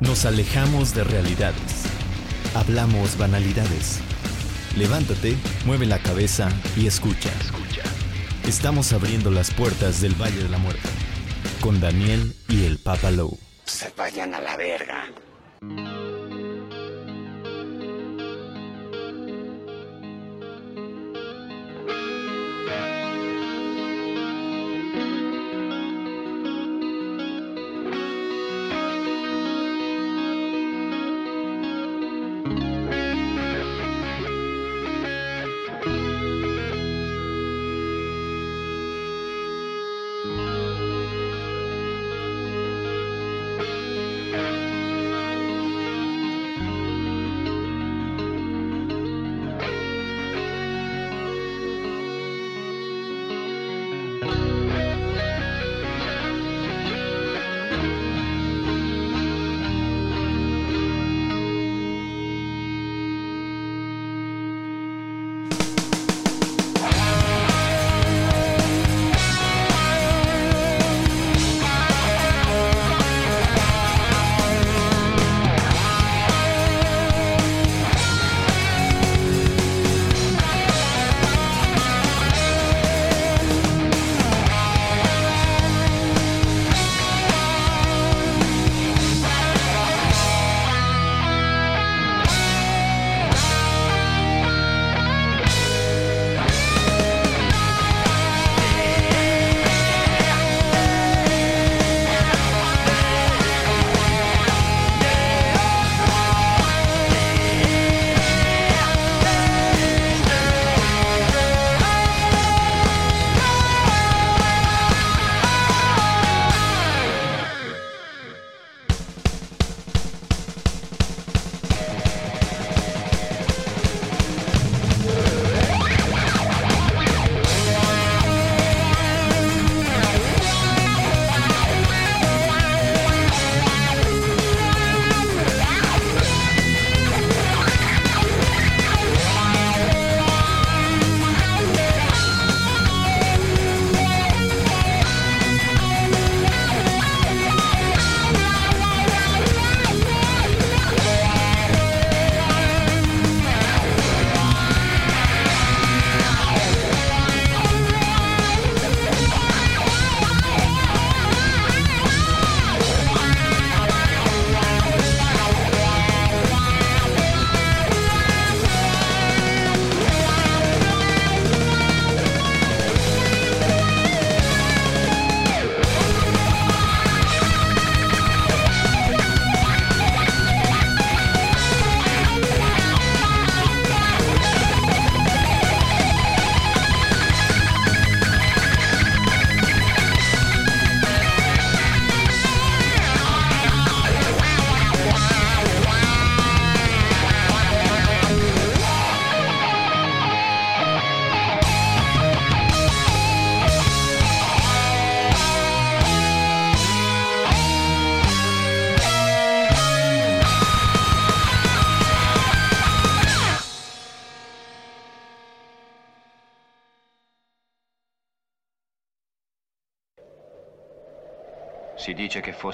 Nos alejamos de realidades. Hablamos banalidades. Levántate, mueve la cabeza y escucha. Estamos abriendo las puertas del Valle de la Muerte con Daniel y el Papa Low. Se vayan a la verga.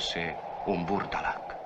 Fosse un Burdalak.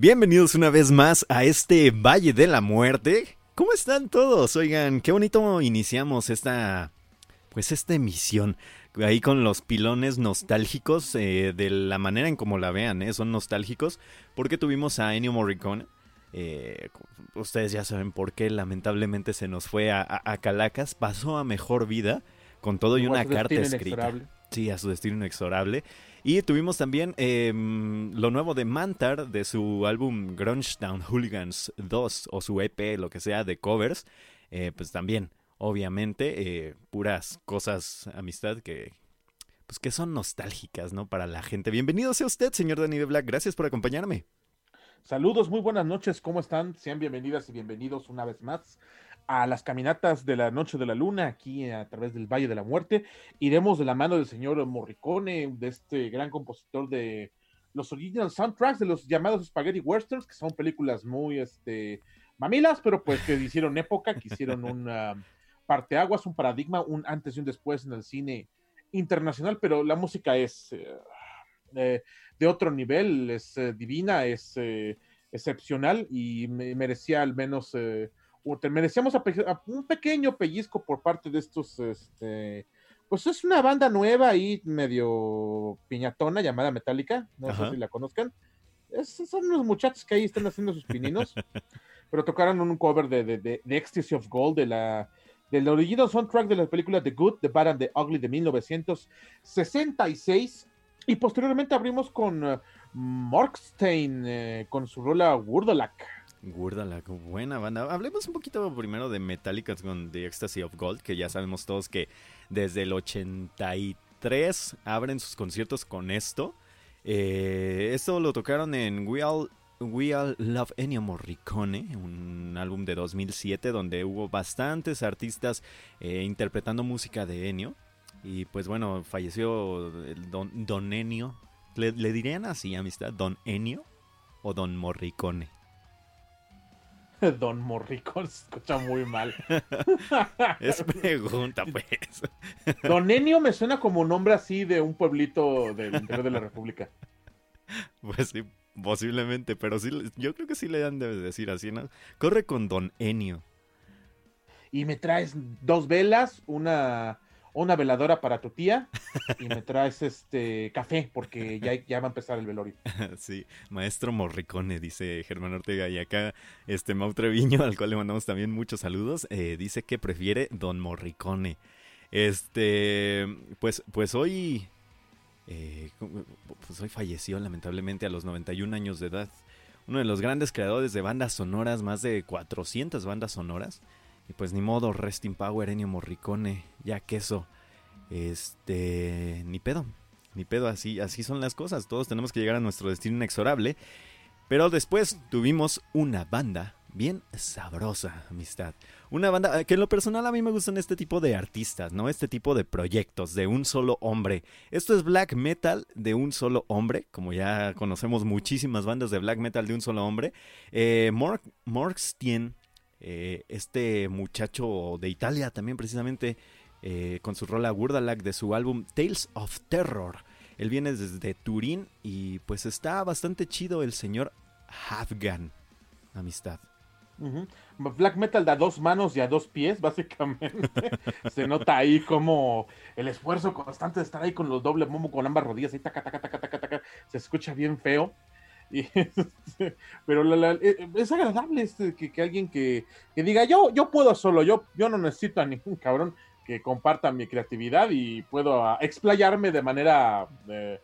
Bienvenidos una vez más a este Valle de la Muerte. ¿Cómo están todos? Oigan, qué bonito iniciamos esta pues esta emisión ahí con los pilones nostálgicos eh, de la manera en como la vean, ¿eh? son nostálgicos porque tuvimos a Ennio Morricone. Eh, ustedes ya saben por qué lamentablemente se nos fue a, a, Calacas, pasó a mejor vida con todo y una carta escrita. Sí, a su destino inexorable. Y tuvimos también eh, lo nuevo de Mantar, de su álbum Grunge Down Hooligans 2, o su EP, lo que sea, de covers. Eh, pues también, obviamente, eh, puras cosas, amistad, que, pues que son nostálgicas, ¿no? Para la gente. Bienvenido sea usted, señor Danny de Black. Gracias por acompañarme. Saludos, muy buenas noches, ¿cómo están? Sean bienvenidas y bienvenidos una vez más a las caminatas de la Noche de la Luna, aquí a través del Valle de la Muerte. Iremos de la mano del señor Morricone, de este gran compositor de los original soundtracks de los llamados Spaghetti Westerns, que son películas muy este, mamilas, pero pues que hicieron época, que hicieron un um, parteaguas, un paradigma, un antes y un después en el cine internacional, pero la música es eh, de otro nivel, es eh, divina, es eh, excepcional y me merecía al menos te merecíamos un pequeño pellizco por parte de estos, este, pues es una banda nueva y medio piñatona llamada Metallica, no sé si la conozcan. son unos muchachos que ahí están haciendo sus pininos, pero tocaron un cover de, de, de, Ecstasy of Gold de la del original soundtrack de la película The Good, The Bad and the Ugly de 1966 y posteriormente abrimos con uh, Markstein eh, con su rola Wurdalak. Gurdala, buena banda. Hablemos un poquito primero de Metallica con The Ecstasy of Gold, que ya sabemos todos que desde el 83 abren sus conciertos con esto. Eh, esto lo tocaron en We All, We All Love Ennio Morricone, un álbum de 2007 donde hubo bastantes artistas eh, interpretando música de Ennio. Y pues bueno, falleció Don, Don Ennio. ¿Le, ¿Le dirían así, amistad? ¿Don Ennio o Don Morricone? Don Morricón se escucha muy mal. es pregunta, pues. Don Enio me suena como nombre así de un pueblito del interior de la República. Pues sí, posiblemente, pero sí, yo creo que sí le han de decir así, ¿no? Corre con Don Enio. Y me traes dos velas, una una veladora para tu tía y me traes este café porque ya, ya va a empezar el velorio. Sí, maestro Morricone, dice Germán Ortega. Y acá, este Mau Treviño, al cual le mandamos también muchos saludos, eh, dice que prefiere Don Morricone. Este, pues, pues hoy, eh, pues hoy falleció lamentablemente a los 91 años de edad. Uno de los grandes creadores de bandas sonoras, más de 400 bandas sonoras. Y pues ni modo, Resting Power, Ennio Morricone, ya queso. Este, ni pedo, ni pedo, así, así son las cosas. Todos tenemos que llegar a nuestro destino inexorable. Pero después tuvimos una banda bien sabrosa, amistad. Una banda que en lo personal a mí me gustan este tipo de artistas, ¿no? Este tipo de proyectos de un solo hombre. Esto es black metal de un solo hombre, como ya conocemos muchísimas bandas de black metal de un solo hombre. Eh, Mark, eh, este muchacho de Italia también precisamente eh, con su rola Wurdalag de su álbum Tales of Terror. Él viene desde Turín y pues está bastante chido el señor Afghan. Amistad. Black metal da dos manos y a dos pies, básicamente. Se nota ahí como el esfuerzo constante de estar ahí con los doble momo con ambas rodillas, se escucha bien feo. Este, pero eh, es agradable este, que, alguien que, diga, yo, yo puedo solo, yo, yo no necesito a ningún cabrón que comparta mi creatividad y puedo ah, explayarme de manera eh,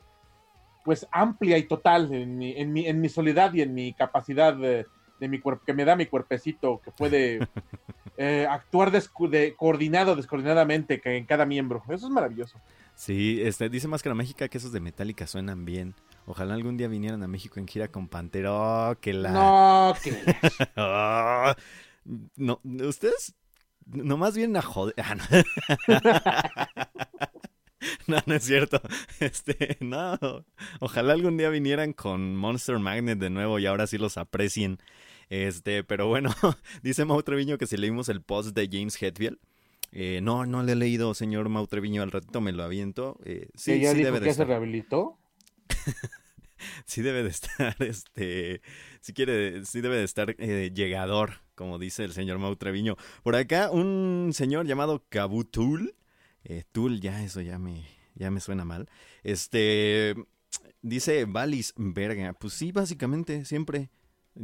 pues amplia y total en mi, en mi, en mi soledad y en mi capacidad de, mi cuerpo, que me da mi cuerpecito, que puede eh, actuar de, coordinado, descoordinadamente en cada miembro. Eso es maravilloso. Sí, este, dice Máscara Mágica que esos de Metallica suenan bien. Ojalá algún día vinieran a México en gira con Pantera. Oh, que la. No, que. oh, no, ustedes nomás vienen a joder. Ah, no. no. es cierto. Este, no. Ojalá algún día vinieran con Monster Magnet de nuevo y ahora sí los aprecien. Este, pero bueno, dice Mau Treviño que si leímos el post de James Hetfield. Eh, no, no le he leído, señor Mau Treviño, al ratito me lo aviento. Eh, sí, ya sí dijo que se rehabilitó? Sí debe de estar, este, si quiere, sí debe de estar eh, llegador, como dice el señor Mau Treviño. Por acá, un señor llamado Kabutul, eh, Tul, ya eso ya me, ya me suena mal. Este, dice Valis Verga, pues sí, básicamente, siempre.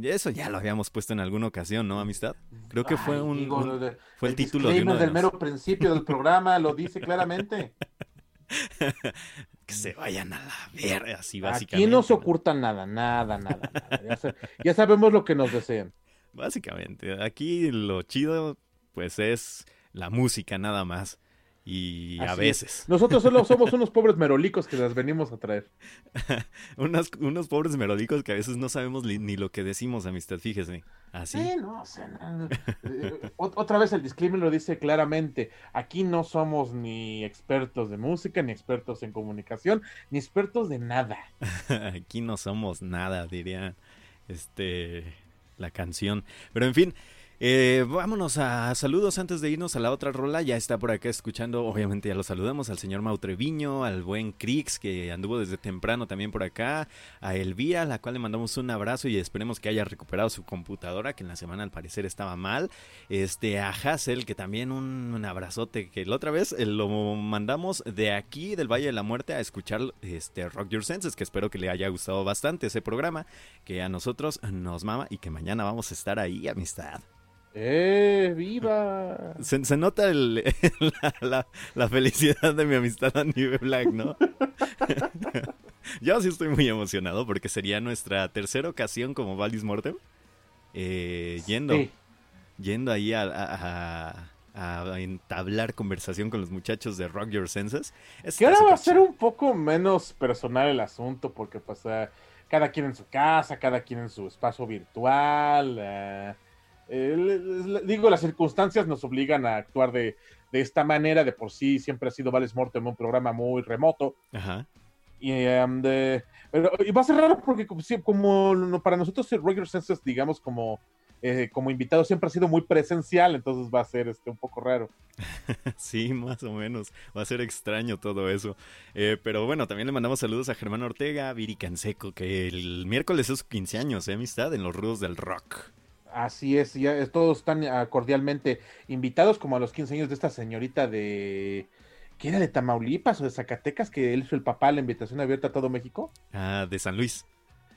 Eso ya lo habíamos puesto en alguna ocasión, ¿no, amistad? Creo que fue Ay, un, digo, un- lo de- fue el título de uno de del los- mero principio del programa, lo dice claramente. que se vayan a la verga, así Aquí básicamente. no se oculta nada, nada, nada. nada. Ya, ya sabemos lo que nos desean. Básicamente, aquí lo chido, pues es la música nada más. Y a es. veces, Nosotros solo somos unos pobres merolicos que las venimos a traer. unos, unos pobres melódicos que a veces no sabemos ni, ni lo que decimos, amistad, fíjese. Así. Sí, no, o sea, no, eh, ot- otra vez el disclaimer lo dice claramente. Aquí no somos ni expertos de música, ni expertos en comunicación, ni expertos de nada. Aquí no somos nada, diría este la canción. Pero en fin, eh, vámonos a saludos antes de irnos a la otra rola. Ya está por acá escuchando, obviamente ya lo saludamos, al señor Mautreviño, al buen Crix, que anduvo desde temprano también por acá, a Elvira, a la cual le mandamos un abrazo y esperemos que haya recuperado su computadora, que en la semana al parecer estaba mal. Este, a Hassel, que también un, un abrazote, que la otra vez eh, lo mandamos de aquí, del Valle de la Muerte, a escuchar este Rock Your Senses, que espero que le haya gustado bastante ese programa, que a nosotros nos mama y que mañana vamos a estar ahí, amistad. ¡Eh, viva! Se, se nota el- la, la- la felicidad de mi amistad a nivel Black, ¿no? Yo sí estoy muy emocionado porque sería nuestra tercera ocasión como Valis Mortem. eh, yendo, Sí. yendo ahí a, a- a- a entablar conversación con los muchachos de Rock Your Senses. Está Que ahora va a ser un poco menos personal el asunto, porque pues eh, cada quien en su casa, cada quien en su espacio virtual. eh, eh, digo, las circunstancias nos obligan a actuar de, de esta manera. De por sí siempre ha sido Vales Mortem un programa muy remoto. Ajá. Y, em, de- pero, y va a ser raro porque como, para nosotros el Roger Senses, digamos, como, eh, como invitado siempre ha sido muy presencial, entonces va a ser este, un poco raro. Sí, más o menos. Va a ser extraño todo eso. Eh, pero bueno, también le mandamos saludos a Germán Ortega, a Viri Canseco, que el miércoles es sus 15 años, ¿eh, amistad? En los rudos del rock. Así es, ya es- todos están ah, cordialmente invitados, como a los 15 años de esta señorita de... ¿Qué era de Tamaulipas o de Zacatecas? Que él hizo el papá, la invitación abierta a todo México. Ah, de San Luis.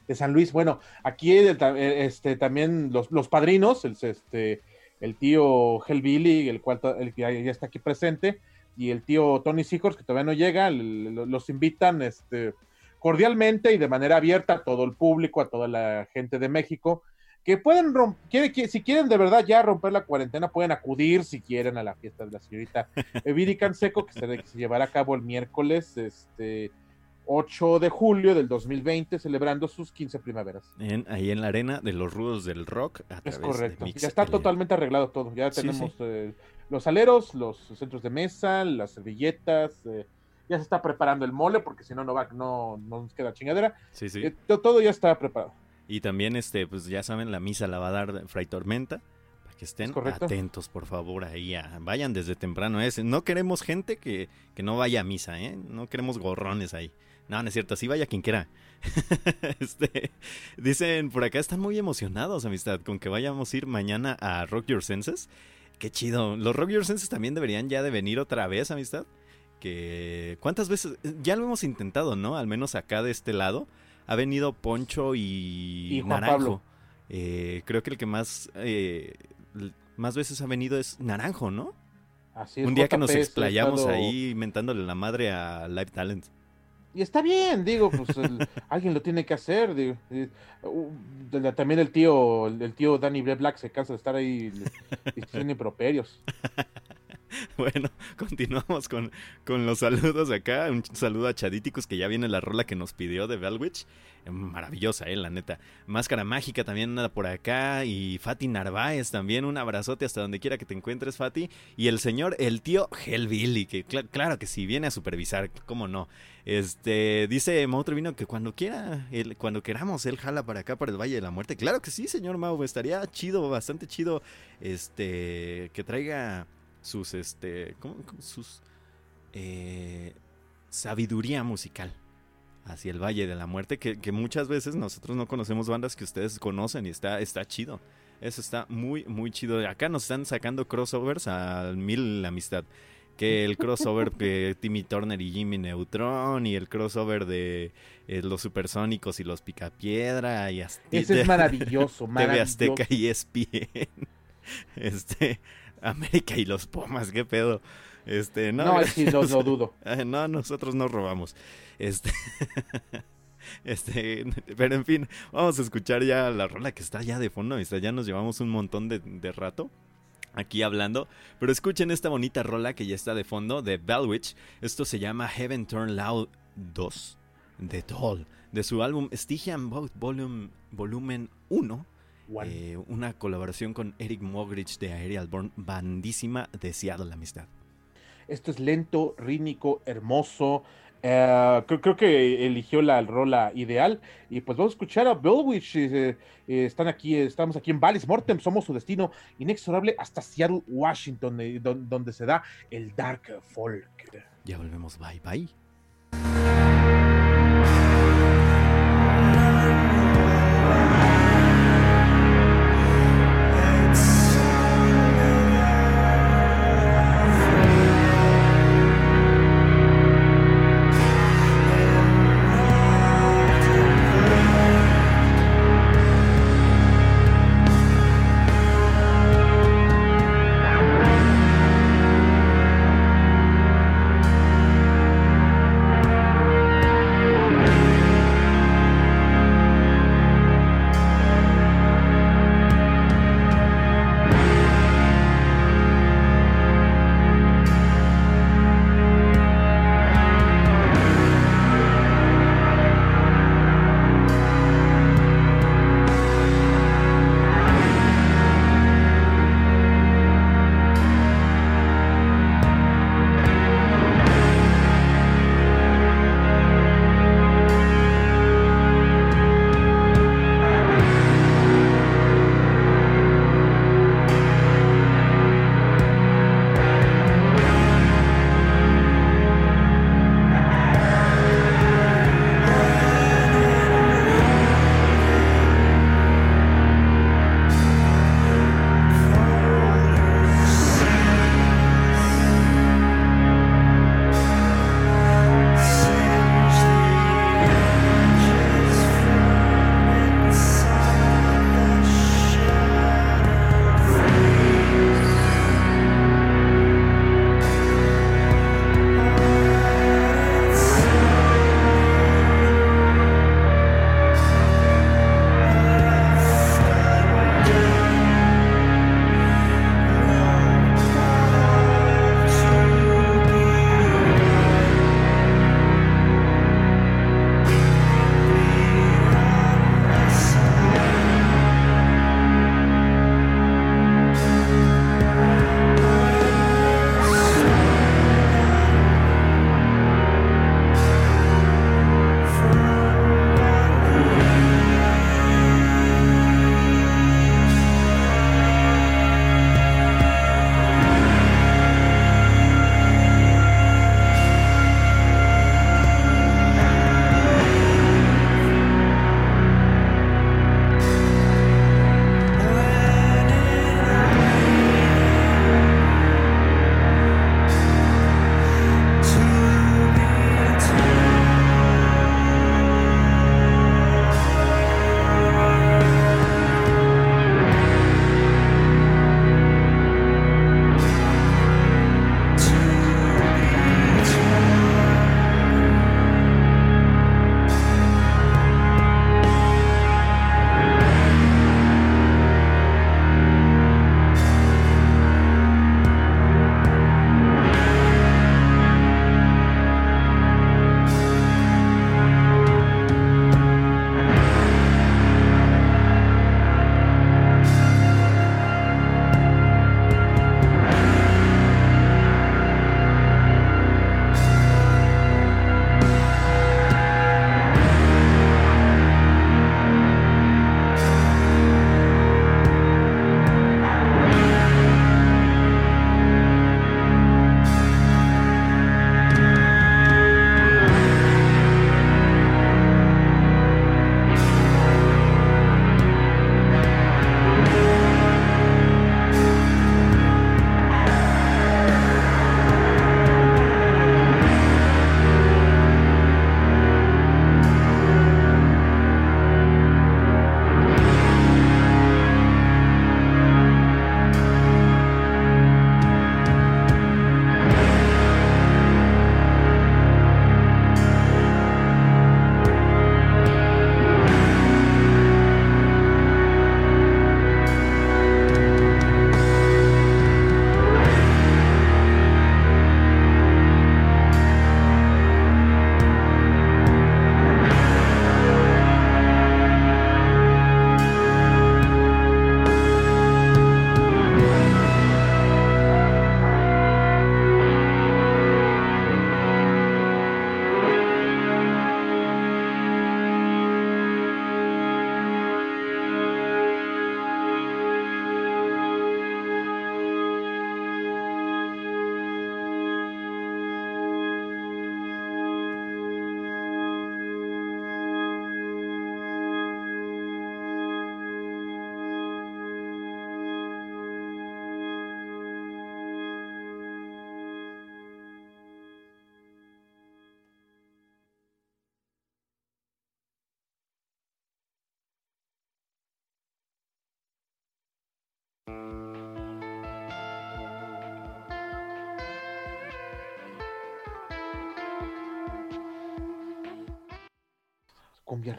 de San Luis. Bueno, aquí eh, este, también los, los padrinos, el, este, el tío Hellbilly, el cual el ya, ya está aquí presente, y el tío Tony Seahorse, que todavía no llega, los invitan este, cordialmente y de manera abierta a todo el público, a toda la gente de México, que pueden romper, si quieren de verdad ya romper la cuarentena, pueden acudir si quieren a la fiesta de la señorita Viri Canseco, que se, que se llevará a cabo el miércoles, este 8 de julio del 2020, celebrando sus 15 primaveras. En, ahí en la arena de los rudos del rock. A Es correcto. De Ya está totalmente arreglado todo. Ya Sí, tenemos sí. eh, los aleros, los centros de mesa, las servilletas. eh, ya se está preparando el mole, porque si no, no, va, no, no nos queda chingadera. Sí, sí. Eh, to- todo ya está preparado. Y también, este, pues ya saben, la misa la va a dar Fray Tormenta. Para que estén Es atentos, por favor, ahí. a- vayan desde temprano. ¿eh? No queremos gente que, que no vaya a misa, ¿eh? No queremos gorrones ahí. No, no es cierto, así vaya quien quiera. este, dicen por acá, están muy emocionados, amistad, con que vayamos a ir mañana a Rock Your Senses. Qué chido. Los Rock Your Senses también deberían ya de venir otra vez, amistad. Que cuántas veces ya lo hemos intentado, ¿no? Al menos acá de este lado ha venido Poncho y, Y Juan Naranjo. Pablo. Eh, creo que el que más eh, más veces ha venido es Naranjo, ¿no? Así es. Un día que nos explayamos estado- ahí mentándole la madre a Live Talent. Y está bien, digo, pues el- alguien lo tiene que hacer. digo, uh, de también el tío, el, el tío Danny Black se cansa de estar ahí diciendo improperios. Bueno, continuamos con, con los saludos acá. Un saludo a Chadíticos, que ya viene la rola que nos pidió de Bellwitch. Eh, Maravillosa, eh, la neta. Máscara Mágica también anda por acá. Y Fati Narváez también. Un abrazote hasta donde quiera que te encuentres, Fati. Y el señor, el tío Hellbilly, que cla- claro que sí, viene a supervisar, cómo no. Este, dice Mau Trevino que cuando quiera, cuando queramos, él jala para acá, para el Valle de la Muerte. Claro que sí, señor Mau, estaría chido, bastante chido, este, que traiga sus, este. Sus, eh, sabiduría musical. hacia el Valle de la Muerte, que, que muchas veces nosotros no conocemos bandas que ustedes conocen y está, está chido. Eso está muy, muy chido. Acá nos están sacando crossovers al mil la amistad. Que el crossover de Timmy Turner y Jimmy Neutron y el crossover de eh, los supersónicos y los Picapiedra y Ese es maravilloso, maravilloso. TV Azteca y ESPN. Este, América y los Pumas, qué pedo. Este, no, no, sí, no, no dudo. No, nosotros no robamos. Este. Este, pero en fin, vamos a escuchar ya la rola que está ya de fondo. Ya nos llevamos un montón de, rato aquí hablando. Pero escuchen esta bonita rola que ya está de fondo de Bellwitch. Esto se llama Heaven Turn Loud 2 de Toll, de su álbum Stygian Boat Volume, Volumen 1. Eh, una colaboración con Eric Mogridge de Aerial Born, bandísima, deseado la amistad. Esto es lento, rítmico, hermoso. Eh, creo, que eligió la rola ideal. Y pues vamos a escuchar a Bellwitch. Eh, eh, están aquí, estamos aquí en Valles Mortem. Somos su destino inexorable hasta Seattle, Washington, donde se da el Dark Folk. Ya volvemos. Bye, bye.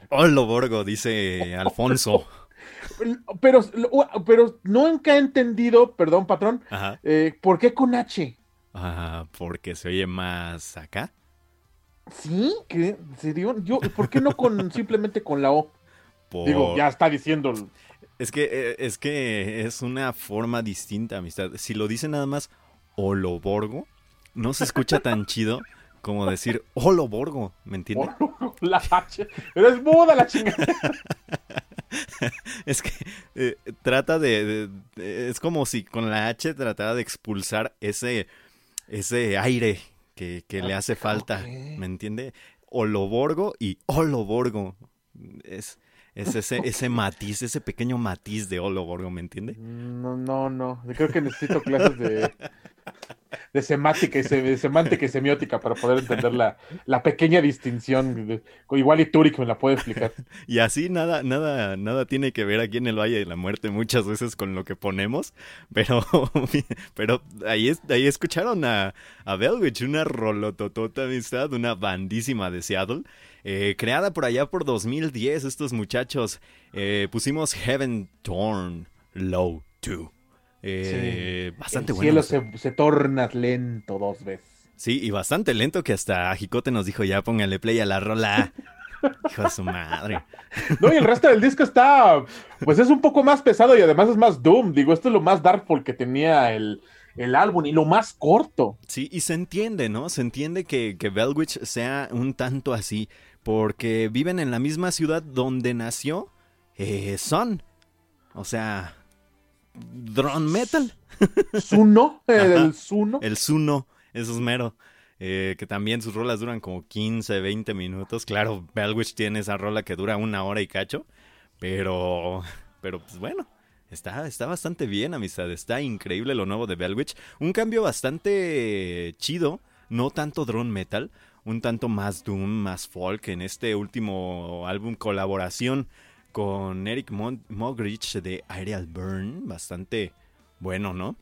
Hola, Borgo, dice Alfonso. Pero, pero nunca he entendido, perdón, patrón, eh, ¿por qué con H? Ah, porque se oye más acá. ¿Sí? ¿Qué? ¿Serio? Yo, ¿Por qué no con simplemente con la O? Digo, ya está diciendo. Es que, eh, es que es una forma distinta, amistad. Si lo dice nada más Oloborgo, no se escucha tan chido como decir Oloborgo, ¿me entiendes? La H. Pero es muda la chingada. es que eh, trata de, Es como si con la H tratara de expulsar ese, ese aire que, le hace ah, falta, ¿me entiende? Oloborgo y Oloborgo. Es, es ese, ese matiz, ese pequeño matiz de Oloborgo, ¿me entiende? No, no, no. Creo que necesito clases de, de semántica y, de semántica y semiótica para poder entender la, la pequeña distinción. Igual y Turek me la puede explicar. Y así nada, nada, nada tiene que ver aquí en el Valle de la Muerte muchas veces con lo que ponemos, pero, pero ahí, ahí escucharon a, a Belwich, una rolototota amistad, una bandísima de Seattle. Eh, creada por allá por 2010, estos muchachos eh, pusimos Heaven Torn Low 2. Eh, bastante el cielo se, se, torna lento dos veces. Sí, y bastante lento que hasta Jicote nos dijo ya póngale play a la rola. Hijo de su madre. No, y el resto del disco está, pues es un poco más pesado y además es más Doom. Digo, esto es lo más Darkful que tenía el, el álbum y lo más corto. Sí, y se entiende, ¿no? Se entiende que, que Bellwitch sea un tanto así, porque viven en la misma ciudad donde nació eh, Son. O sea, drone metal. Zuno, el Zuno. El Zuno, eso es mero. Eh, que también sus rolas duran como 15, 20 minutos. Claro, Bellwitch tiene esa rola que dura una hora y cacho. Pero, pero pues bueno, está, está bastante bien, amistad. Está increíble lo nuevo de Bellwitch. Un cambio bastante chido, no tanto drone metal, un tanto más doom, más folk en este último álbum colaboración con Eric Mogridge de Aerial Burn, bastante bueno, ¿no?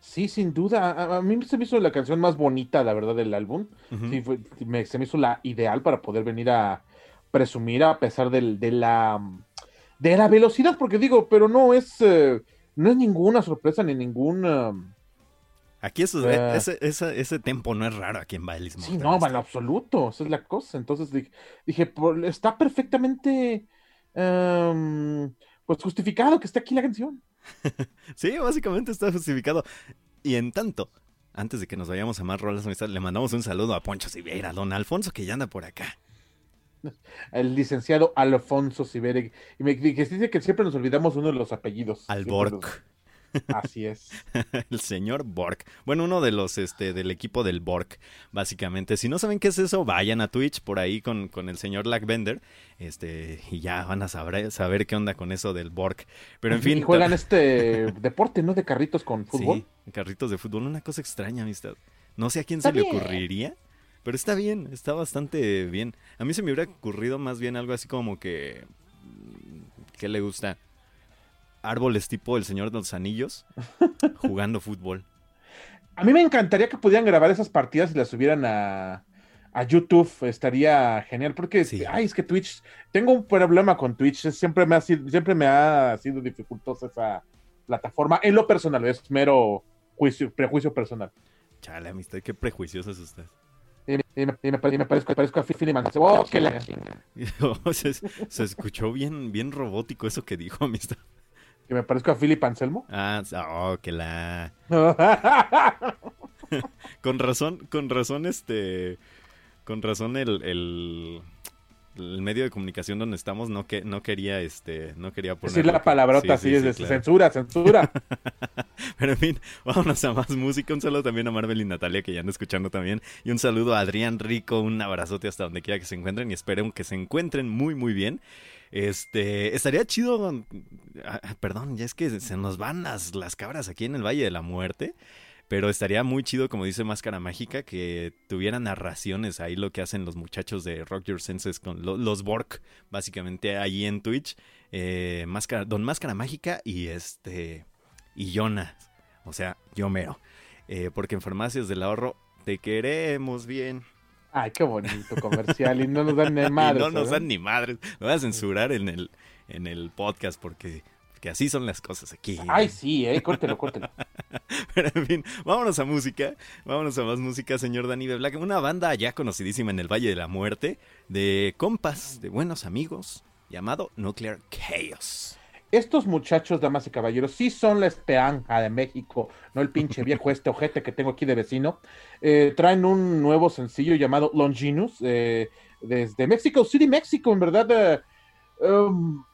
Sí, sin duda. A, mí se me hizo la canción más bonita, la verdad, del álbum. sí, se me hizo la ideal para poder venir a presumir a pesar de la de la velocidad, porque digo, pero no es eh, no es ninguna sorpresa ni ningún um, Aquí eso, eh. ese, ese, ese, tempo no es raro aquí en Bailes Sí, no, en absoluto, esa es la cosa. Entonces dije, está perfectamente em, pues justificado que esté aquí la canción. sí, básicamente está justificado. Y en tanto, antes de que nos vayamos a más rolas, le mandamos un saludo a Poncho Sivera, don Alfonso, que ya anda por acá. El licenciado Alfonso Sivera. Y me dice que siempre nos olvidamos uno de los apellidos. Alborg. Así es. el señor Borg. Bueno, uno de los este del equipo del Borg, básicamente. Si no saben qué es eso, vayan a Twitch por ahí con, con el señor Lackbender. Este, y ya van a saber, saber qué onda con eso del Borg. Pero en fin. Y juegan este deporte, ¿no? De carritos con fútbol. Sí, carritos de fútbol. Una cosa extraña, amistad. No sé a quién se le ocurriría. Pero está bien, está bastante bien. A mí se me hubiera ocurrido más bien algo así como que. ¿Qué le gusta? Árboles tipo El Señor de los Anillos jugando fútbol. A mí me encantaría que pudieran grabar esas partidas y las subieran a, a YouTube. Estaría genial porque, ay, es que Twitch, tengo un problema con Twitch. Siempre me ha sido, siempre me ha sido dificultosa esa plataforma. En lo personal, es mero juicio, prejuicio personal. Chale, amistad, qué prejuicioso es usted. Y, me, parezco, parezco, a Philly oh, se, se, escuchó bien, bien robótico eso que dijo, amistad. Que me parezco a Philip Anselmo. Ah, oh, que la. con razón, con razón, este. Con razón el, el, medio de comunicación donde estamos no que no quería este no quería poner decir la palabrota así es de censura censura pero en fin vámonos a más música un saludo también a Marvel y Natalia que ya andan escuchando también y un saludo a Adrián Rico un abrazote hasta donde quiera que se encuentren y espero que se encuentren muy muy bien este, estaría chido. Ah, ah, perdón, ya es que se nos van las, las cabras aquí en el Valle de la Muerte. Pero estaría muy chido, como dice Máscara Mágica, que tuviera narraciones ahí lo que hacen los muchachos de Rock Your Senses con los Borg, básicamente ahí en Twitch. eh, Máscara, Don Máscara Mágica y este y Jonas, o sea, yo mero. Eh, porque en Farmacias del Ahorro te queremos bien. Ay, qué bonito comercial. Y no nos dan ni madres. no nos ¿verdad? dan ni madres. Me voy a censurar en el, en el podcast porque, porque así son las cosas aquí. Ay, sí, eh, córtelo, córtelo. Pero en fin, vámonos a música. Vámonos a más música, señor Danny de Black. Una banda ya conocidísima en el Valle de la Muerte, de compas, de buenos amigos, llamado Nuclear Chaos. Estos muchachos, damas y caballeros, sí son la esperanza de México, no el pinche viejo este ojete que tengo aquí de vecino. Eh, traen un nuevo sencillo llamado Longinus, eh, desde Mexico City, México, en verdad. eh, um,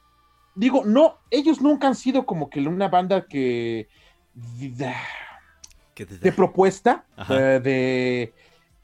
digo, no, ellos nunca han sido como que una banda que te- de propuesta, de,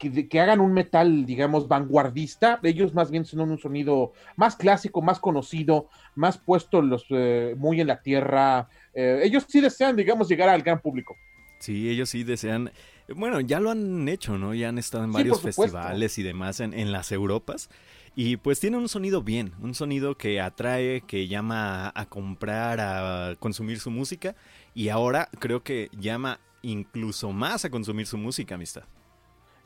que, hagan un metal, digamos, vanguardista. Ellos más bien son un sonido más clásico, más conocido, más puesto los, eh, muy en la tierra. Eh, ellos sí desean, digamos, llegar al gran público. Sí, ellos sí desean. Bueno, ya lo han hecho, ¿no? Ya han estado en varios festivales y demás en, en las Europas. Y pues tiene un sonido bien, un sonido que atrae, que llama a, a comprar, a consumir su música. Y ahora creo que llama incluso más a consumir su música, amistad.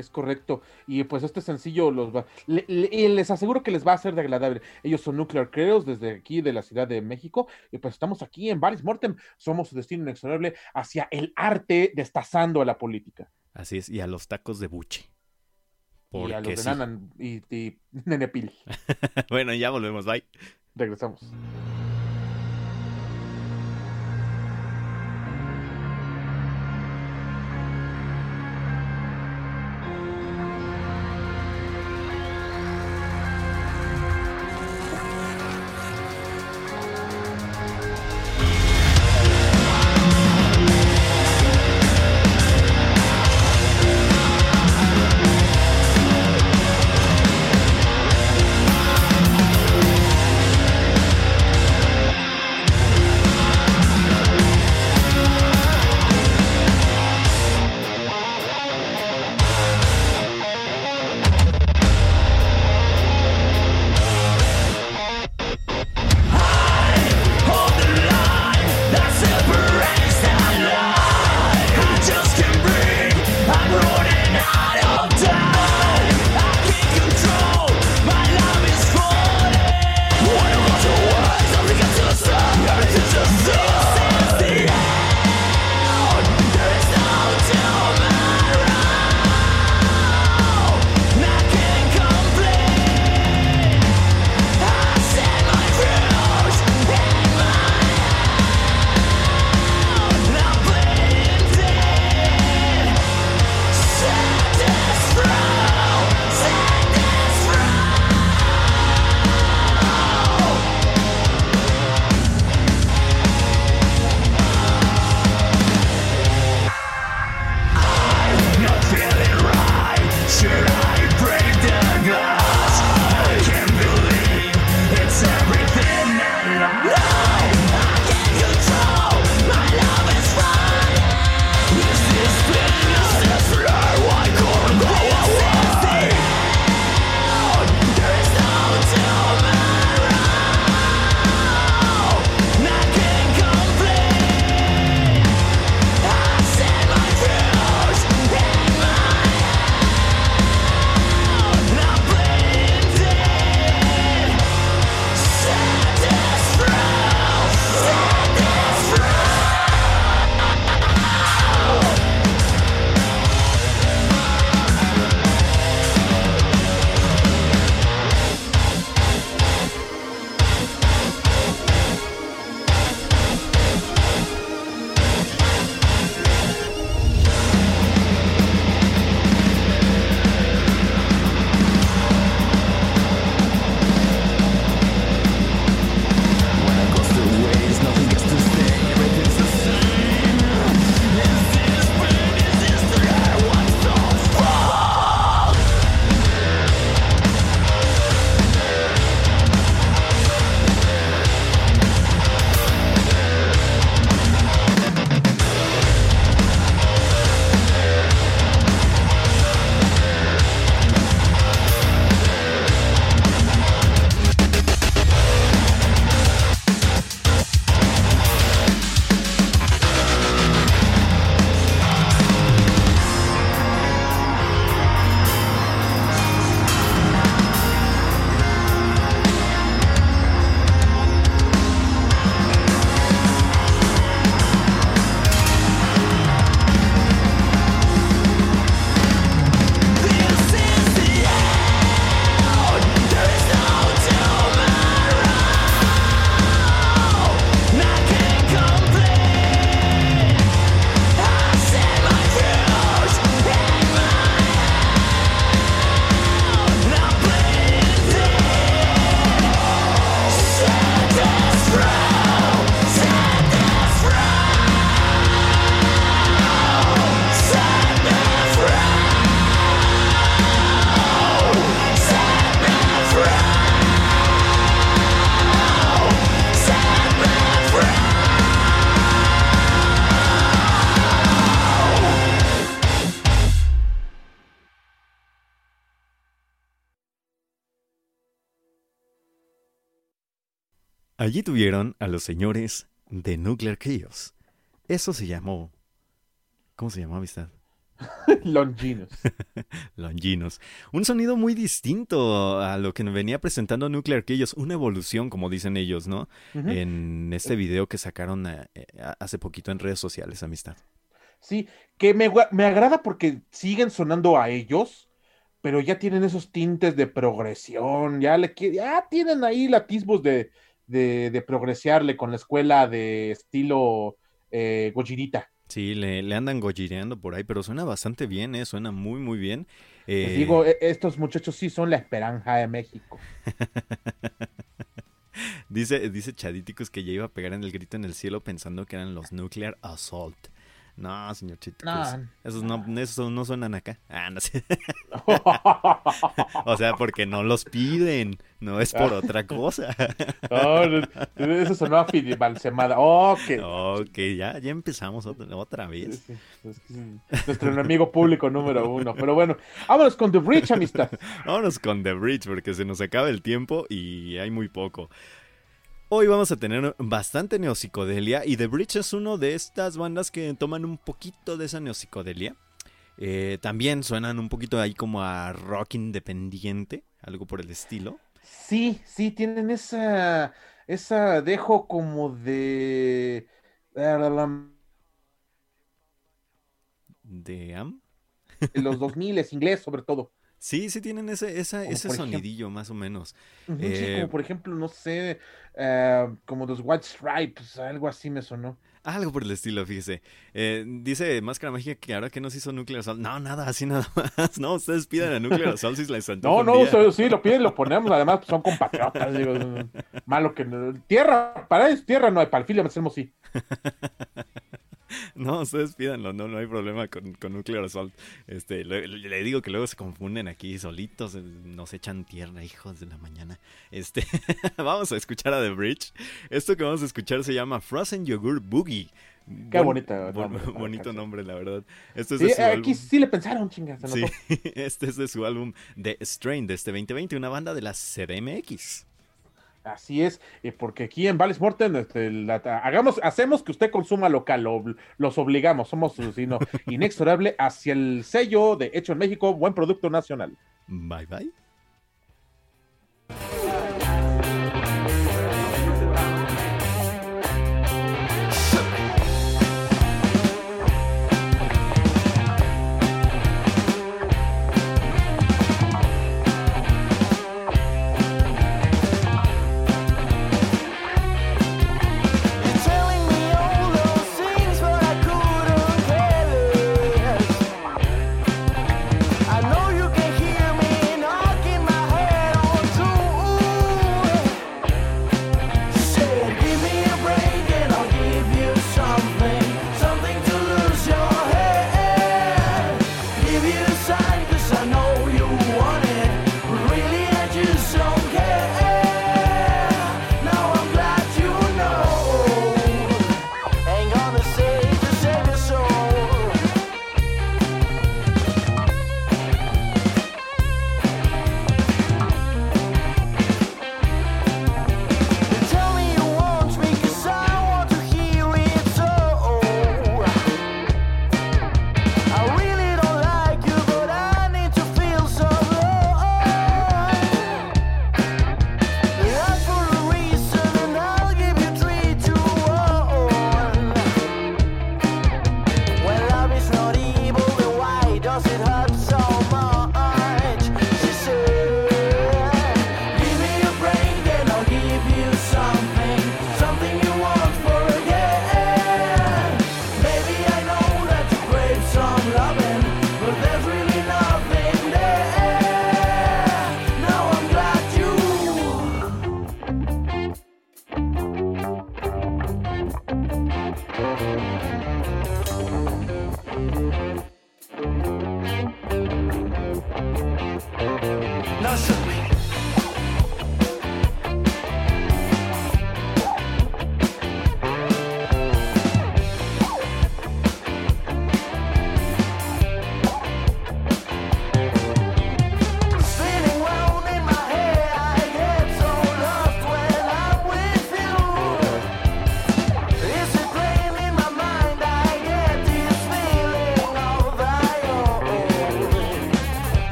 Es correcto. Y pues este sencillo los va, le- le- les aseguro que les va a ser de agradable. Ellos son Nuclear Chaos desde aquí de la Ciudad de México. Y pues estamos aquí en Baris Mortem. Somos su destino inexorable hacia el arte destazando a la política. Así es, y a los tacos de buche. y a los de sí. Nanan y, y Nenepil. bueno, ya volvemos, bye. Regresamos. Allí tuvieron a los señores de Nuclear Chaos. Eso se llamó. ¿Cómo se llamó, amistad? Longinos. Longinos. Un sonido muy distinto a lo que venía presentando Nuclear Chaos. Una evolución, como dicen ellos, ¿no? En este video que sacaron eh, eh, hace poquito en redes sociales, amistad. Sí, que me, me agrada porque siguen sonando a ellos, pero ya tienen esos tintes de progresión, ya, le, ya tienen ahí latismos de, de, de progresearle con la escuela de estilo eh, Gojirita. Sí, le, le andan gojireando por ahí, pero suena bastante bien, ¿eh? Suena muy, muy bien. Les Eh, digo, e- estos muchachos sí son la esperanza de México. Dice, dice Chadíticos que ya iba a pegar en el grito en el cielo pensando que eran los Nuclear Assault. No, señor Chadíticos. No, esos, no, esos no suenan acá. Ah, no sé. O sea, porque no los piden. No es por otra cosa. No, eso sonó a Balsemada. Oh, que- Ok, ya, ya empezamos otra, otra vez. Nuestro enemigo público número uno. Pero bueno, vámonos con The Bridge, amistad. Vámonos con The Bridge porque se nos acaba el tiempo y hay muy poco. Hoy vamos a tener bastante neopsicodelia y The Bridge es uno de estas bandas que toman un poquito de esa neopsicodelia. Eh, también suenan un poquito ahí como a rock independiente, algo por el estilo. Sí, sí, tienen esa, esa dejo como de... De Am. de los 2000 inglés sobre todo. Sí, sí tienen ese, esa- Como ese ejemplo- sonidillo más o menos. Sí, Eh, como por ejemplo, no sé, eh, como los White Stripes, algo así me sonó. Algo por el estilo, fíjese. Eh, dice Máscara Mágica que ahora que nos hizo Nuclear Assault. No, nada, así nada más. No, ustedes pidan a Nuclear Assault si les No, no, ustedes sí, lo piden, lo ponemos, además pues, son compatriotas, digo, malo que no- tierra, para ellos tierra no hay, para el film hacemos sí. No, ustedes pídanlo, no, no hay problema con, con Nuclear Assault. Este, le, le digo que luego se confunden aquí solitos, eh, nos echan tierra, hijos de la mañana. Este, vamos a escuchar a The Bridge. Esto que vamos a escuchar se llama Frozen Yogurt Boogie. Qué Bon- bonita bon- nombre para bonito nombre, la verdad. Esto es Sí, de su aquí álbum. sí le pensaron, chingas, Sí, este es de su álbum The Strain de este 2020, una banda de la CDMX. Así es, eh, porque aquí en Vales Morten este, la- hagamos, hacemos que usted consuma local, lo- los obligamos, somos sino, inexorable hacia el sello de Hecho en México, buen producto nacional. Bye bye.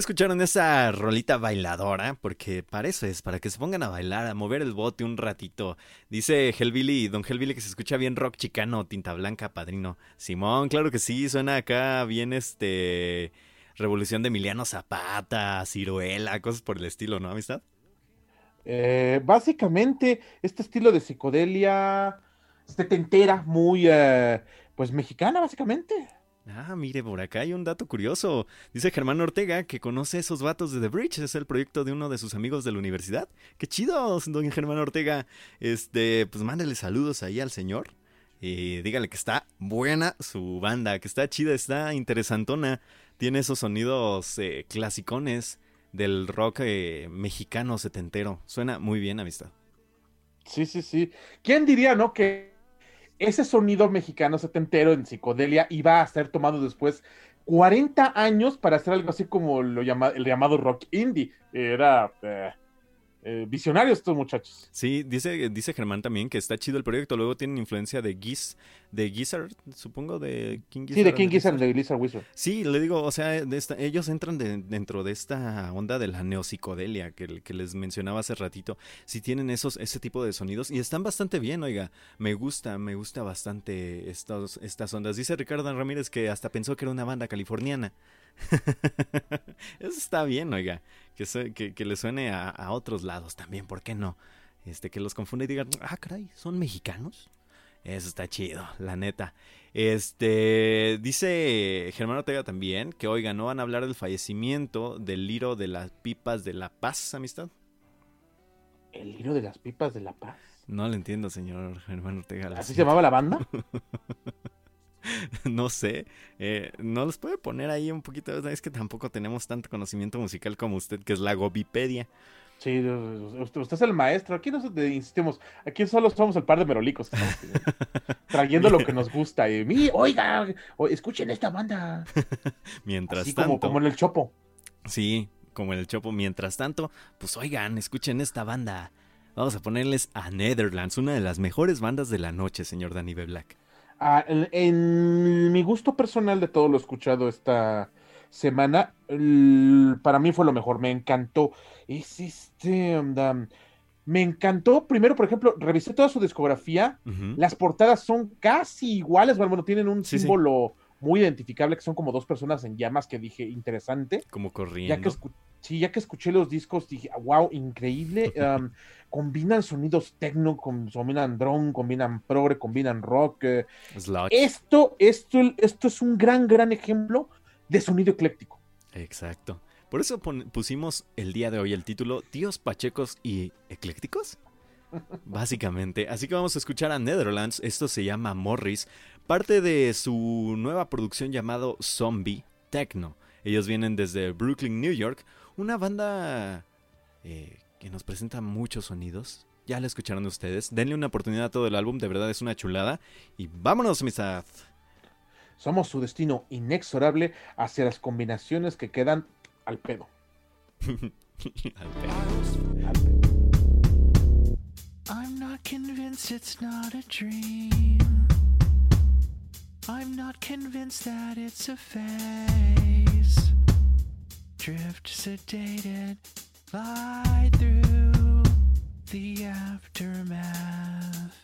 Escucharon esa rolita bailadora, porque para eso es, para que se pongan a bailar, a mover el bote un ratito. Dice Hellbilly, don Hellbilly, que se escucha bien rock chicano, tinta blanca, padrino. Simón, claro que sí, suena acá bien este... Revolución de Emiliano Zapata, Ciruela, cosas por el estilo, ¿no, amistad? Eh, básicamente, este estilo de psicodelia setentera, muy, eh, pues, mexicana, básicamente. Ah, mire, por acá hay un dato curioso. Dice Germán Ortega que conoce esos vatos de The Bridge. Es el proyecto de uno de sus amigos de la universidad. Qué chido, don Germán Ortega. Este, pues mándale saludos ahí al señor. Y dígale que está buena su banda, que está chida, está interesantona. Tiene esos sonidos eh, clasicones del rock eh, mexicano setentero. Suena muy bien, amistad. Sí, sí, sí. ¿Quién diría, no? Que ese sonido mexicano setentero en psicodelia iba a ser tomado después 40 años para hacer algo así como lo el llamado rock indie. Era eh, eh, visionarios estos muchachos. Sí, dice, dice Germán también que está chido el proyecto. Luego tienen influencia de Giz, de Gizzard, supongo, de King Sí, de King Gizzard, de Lizard Wizard. Sí, le digo, o sea, de esta- ellos entran de- dentro de esta onda de la neopsicodelia que, que les mencionaba hace ratito. Sí tienen esos, ese tipo de sonidos y están bastante bien, oiga. Me gusta, me gusta bastante estos, estas ondas. Dice Ricardo Ramírez que hasta pensó que era una banda californiana. Eso está bien, oiga. Que, que, que le suene a, a otros lados también, ¿por qué no? Este, que los confunda y digan, ah, caray, ¿son mexicanos? Eso está chido, la neta. Este, dice Germán Ortega también que, oiga, ¿no van a hablar del fallecimiento del Liro de las Pipas de la Paz, amistad? El hilo de las pipas de la paz. No lo entiendo, señor Germán Ortega. ¿Así se llamaba la banda? No sé, eh, no los puede poner ahí un poquito. Es que tampoco tenemos tanto conocimiento musical como usted, que es la Gobipedia. Sí, usted, es el maestro. Aquí no se- insistimos. Aquí solo somos el par de merolicos. que estamos, trayendo lo que nos gusta. Y, "Mi, oiga, escuchen esta banda. Mientras Así tanto, como, como en el Chopo. sí, como el Chopo. Mientras tanto, pues oigan, escuchen esta banda. Vamos a ponerles a Netherlands, una de las mejores bandas de la noche, señor Danny B. Black. Ah, en, en mi gusto personal de todo lo escuchado esta semana, el- para mí fue lo mejor, me encantó. Es este, um, me encantó, primero, por ejemplo, revisé toda su discografía, las portadas son casi iguales, bueno, bueno, tienen un Sí, sí. símbolo muy identificable, que son como dos personas en llamas, que dije, interesante. Como Ya que, corriendo. sí, ya que escuché los discos, dije, wow, increíble. um, combinan sonidos techno, com- combinan drone, combinan progre, combinan rock. eh, esto, esto, esto es un gran, gran ejemplo de sonido ecléctico. Exacto. Por eso pusimos el día de hoy el título Tíos Pachecos y Eclécticos. Básicamente. Así que vamos a escuchar a Netherlands. Esto se llama Morris. Parte de su nueva producción llamado Zombie Techno. Ellos vienen desde Brooklyn, New York. Una banda eh, que nos presenta muchos sonidos. Ya la escucharon ustedes. Denle una oportunidad a todo el álbum. De verdad es una chulada. Y vámonos, amistad. Somos su destino inexorable hacia las combinaciones que quedan al pedo. Al pedo. Al pedo. I'm not convinced it's not a dream. I'm not convinced that it's a phase. Drift sedated, glide through the aftermath.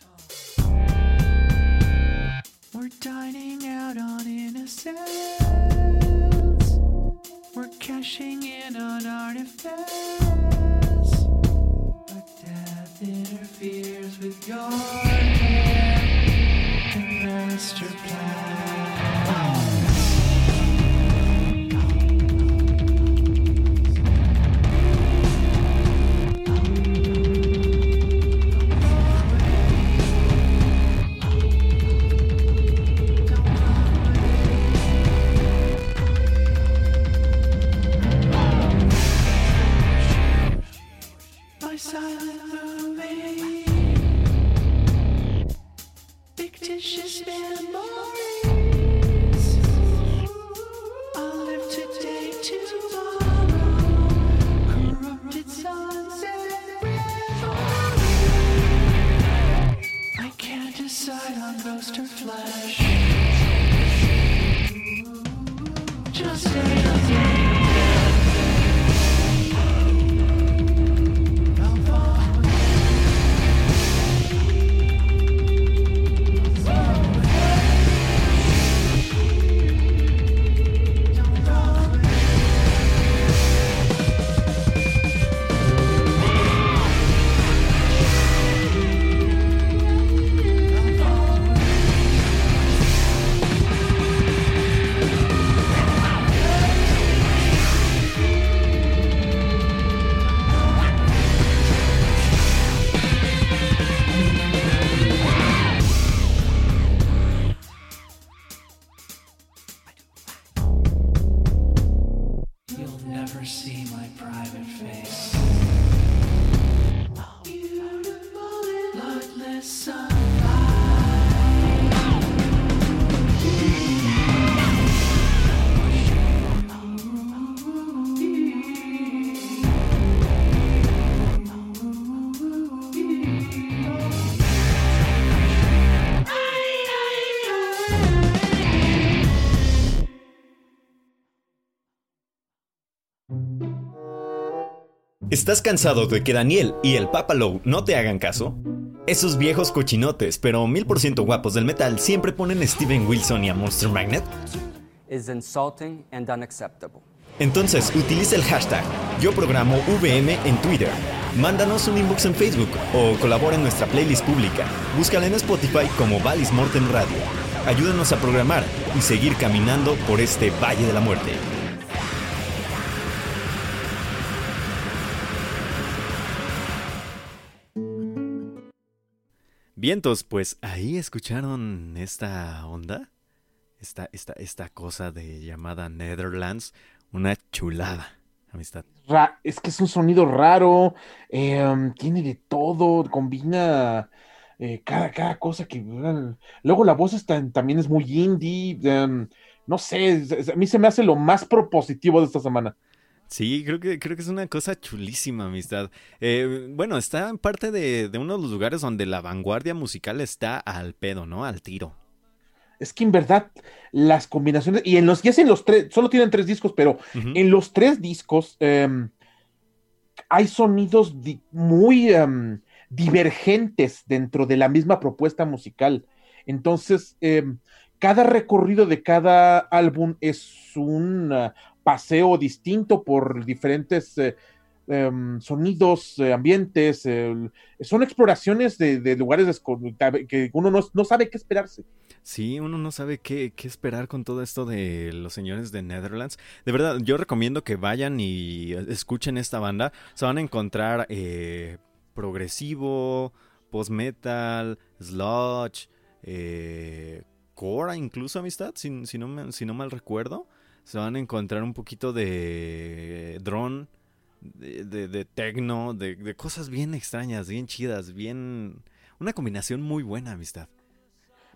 We're dining out on innocence. We're cashing in on artifacts. But death interferes with your master plan. ¿Estás cansado de que Daniel y el Papa Low no te hagan caso? Esos viejos cochinotes, pero mil por ciento guapos del metal, siempre ponen a Steven Wilson y a Monster Magnet. is insulting and unacceptable. Entonces utiliza el hashtag Yo Programo VM en Twitter. Mándanos un inbox en Facebook o colabora en nuestra playlist pública. Búscala en Spotify como Valis Morten Radio. Ayúdanos a programar y seguir caminando por este Valle de la Muerte. Vientos, pues ahí escucharon esta onda, esta, esta, esta cosa de llamada Netherlands, una chulada, amistad. Es que es un sonido raro, um, tiene de todo, combina eh, cada, cada cosa que... luego la voz también es muy indie, um, no sé, a mí se me hace lo más propositivo de esta semana. Sí, creo que, creo que es una cosa chulísima, amistad. Eh, bueno, está en parte de, de uno de los lugares donde la vanguardia musical está al pedo, ¿no? Al tiro. Es que en verdad las combinaciones, y en los, y es en los tres, solo tienen tres discos, pero en los tres discos em, hay sonidos di- muy em, divergentes dentro de la misma propuesta musical. Entonces, em, cada recorrido de cada álbum es un paseo distinto por diferentes eh, em, sonidos, eh, ambientes. son exploraciones de, lugares que uno no, no sabe qué esperarse. Sí, uno no sabe qué, qué esperar con todo esto de los señores de Netherlands. De verdad, yo recomiendo que vayan y escuchen esta banda. Se van a encontrar eh, progresivo, post-metal, sludge, eh, Cora incluso, amistad, si, no si no mal recuerdo. Se van a encontrar un poquito de drone, de, de, de techno, de, de cosas bien extrañas, bien chidas, bien... Una combinación muy buena, amistad.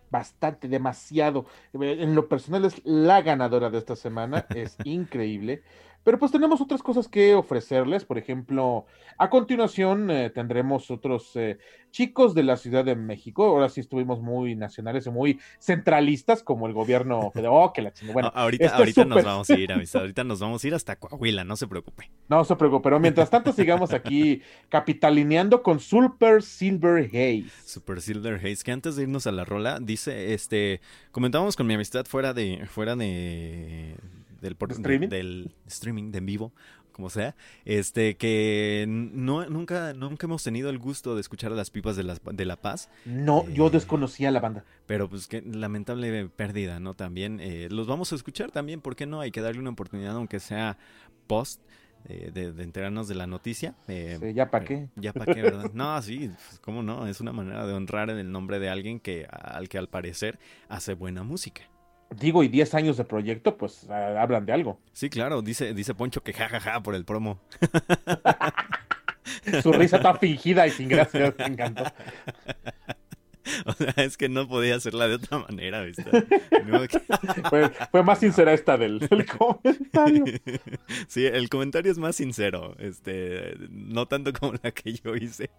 bastante, demasiado. Eh, En lo personal es la ganadora de esta semana, es increíble. Pero pues tenemos otras cosas que ofrecerles. Por ejemplo, a continuación eh, tendremos otros eh, chicos de la Ciudad de México. Ahora sí estuvimos muy nacionales y muy centralistas, como el gobierno federal. Oh, que la chingada. Bueno, ahorita ahorita nos vamos a ir, amistad. Ahorita nos vamos a ir hasta Coahuila, no se preocupe. no se preocupe. Pero mientras tanto, sigamos aquí capitalineando con Super Silver Haze. Super Silver Haze, que antes de irnos a la rola, dice, este, comentábamos con mi amistad fuera de, fuera de, del, por- ¿De streaming? de- del streaming, de en vivo, como sea, este, que no, nunca, nunca hemos tenido el gusto de escuchar a las pipas de, las, de La Paz, No, yo Eh. desconocía la banda. pero pues que lamentable pérdida, ¿no? También, eh, los vamos a escuchar también, ¿por qué no? Hay que darle una oportunidad, aunque sea post, eh, de, de enterarnos de la noticia. eh, Sí, ya para qué. Ya para qué, ¿verdad? No, sí, pues, cómo no, es una manera de honrar el nombre de alguien que al que al parecer hace buena música. Digo, y 10 años de proyecto, pues hablan de algo. Sí, claro, dice, dice Poncho que jajaja por el promo. Su risa está fingida y sin gracia, me encantó. O sea, es que no podía hacerla de otra manera, ¿viste? No, que- Fue, fue más sincera esta del, del comentario. Sí, el comentario es más sincero, este, no tanto como la que yo hice,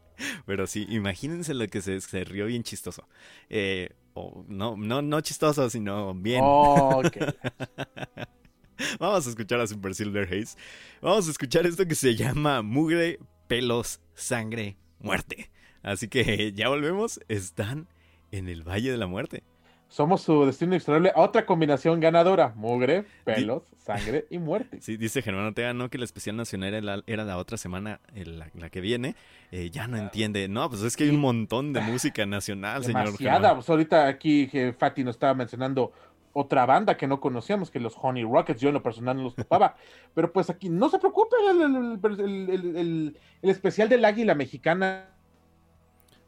pero sí, imagínense lo que se, se rió bien chistoso. Eh, o no, no, no chistoso, sino bien. Oh. Vamos a escuchar a Super Silver Haze. Vamos a escuchar esto que se llama Mugre, Pelos, Sangre, Muerte. Así que ya volvemos. Están en el Valle de la Muerte. Somos su destino inexorable. Otra combinación ganadora: mugre, pelos, sangre y muerte. Sí, dice Germán Ortega, no que la especial nacional era la, era la otra semana, eh, la, la que viene. Eh, ya no entiende. No, pues es que hay un montón de música nacional, señor. Demasiada. Germán. Pues ahorita aquí que Fati nos estaba mencionando otra banda que no conocíamos, que los Honey Rockets, yo en lo personal no los topaba. Pero pues aquí, no se preocupe, el- el- el- el especial del Águila Mexicana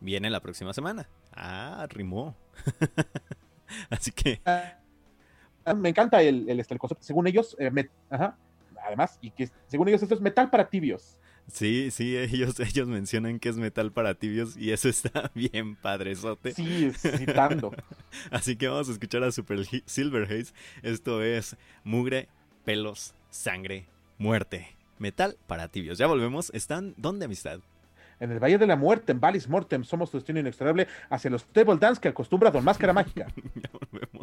Viene la próxima semana. Ah, rimó. Así que Ah, Me encanta el, el, este, el concepto. Según ellos, eh, ajá. además, y que según ellos esto es metal para tibios. Sí, sí, ellos, ellos mencionan que es metal para tibios y eso está bien padrezote. Sí, citando. Así que vamos a escuchar a Super Silver Haze. Esto es mugre, pelos, sangre, muerte. Metal para tibios. Ya volvemos. ¿Están dónde, amistad? En el Valle de la Muerte, en Valis Mortem, somos tu destino inexorable hacia los table dance que acostumbra Don Máscara Mágica.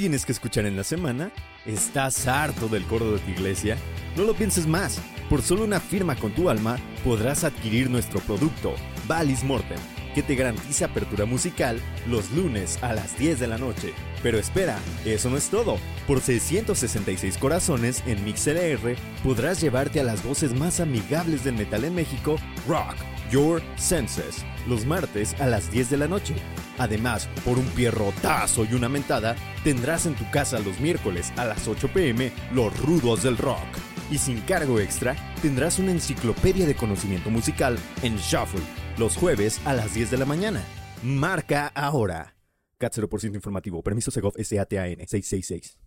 tienes que escuchar en la semana? ¿Estás harto del coro de tu iglesia? No lo pienses más. Por solo una firma con tu alma podrás adquirir nuestro producto, Valis Mortem. que te garantiza apertura musical los lunes a las 10 de la noche. Pero espera, eso no es todo. Por 666 corazones en MixLR podrás llevarte a las voces más amigables del metal en México, Rock Your Senses, los martes a las 10 de la noche. Además, por un pierrotazo y una mentada, tendrás en tu casa los miércoles a las 8 pm los rudos del rock. Y sin cargo extra, tendrás una enciclopedia de conocimiento musical en Shuffle, los jueves a las 10 de la mañana. Marca ahora. CAT 0% informativo. Permiso Segov SATAN 666.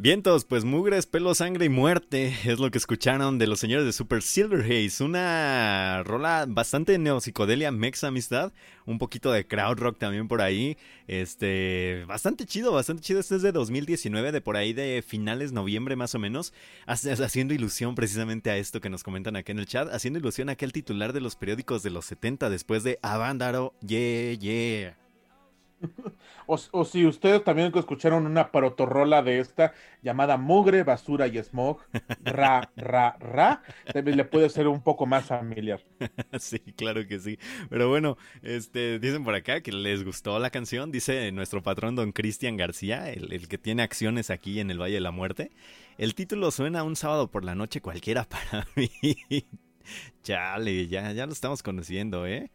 Vientos, pues mugres, pelo, sangre y muerte es lo que escucharon de los señores de Super Silver Haze. Una rola bastante neopsicodelia, mex amistad, un poquito de crowd rock también por ahí. Este, bastante chido, bastante chido. Este es de 2019, de por ahí de finales noviembre más o menos, haciendo ilusión precisamente a esto que nos comentan aquí en el chat, haciendo ilusión a aquel titular de los periódicos de los 70 después de Avándaro, yeah, yeah. O, si ustedes también escucharon una protorrola de esta llamada Mugre, Basura y Smog, ra, ra, ra, también le puede ser un poco más familiar. Sí, claro que sí. Pero bueno, este, dicen por acá que les gustó la canción, dice nuestro patrón don Cristian García, el, el que tiene acciones aquí en el Valle de la Muerte. El título suena un sábado por la noche cualquiera para mí. Chale, ya, ya lo estamos conociendo, ¿eh?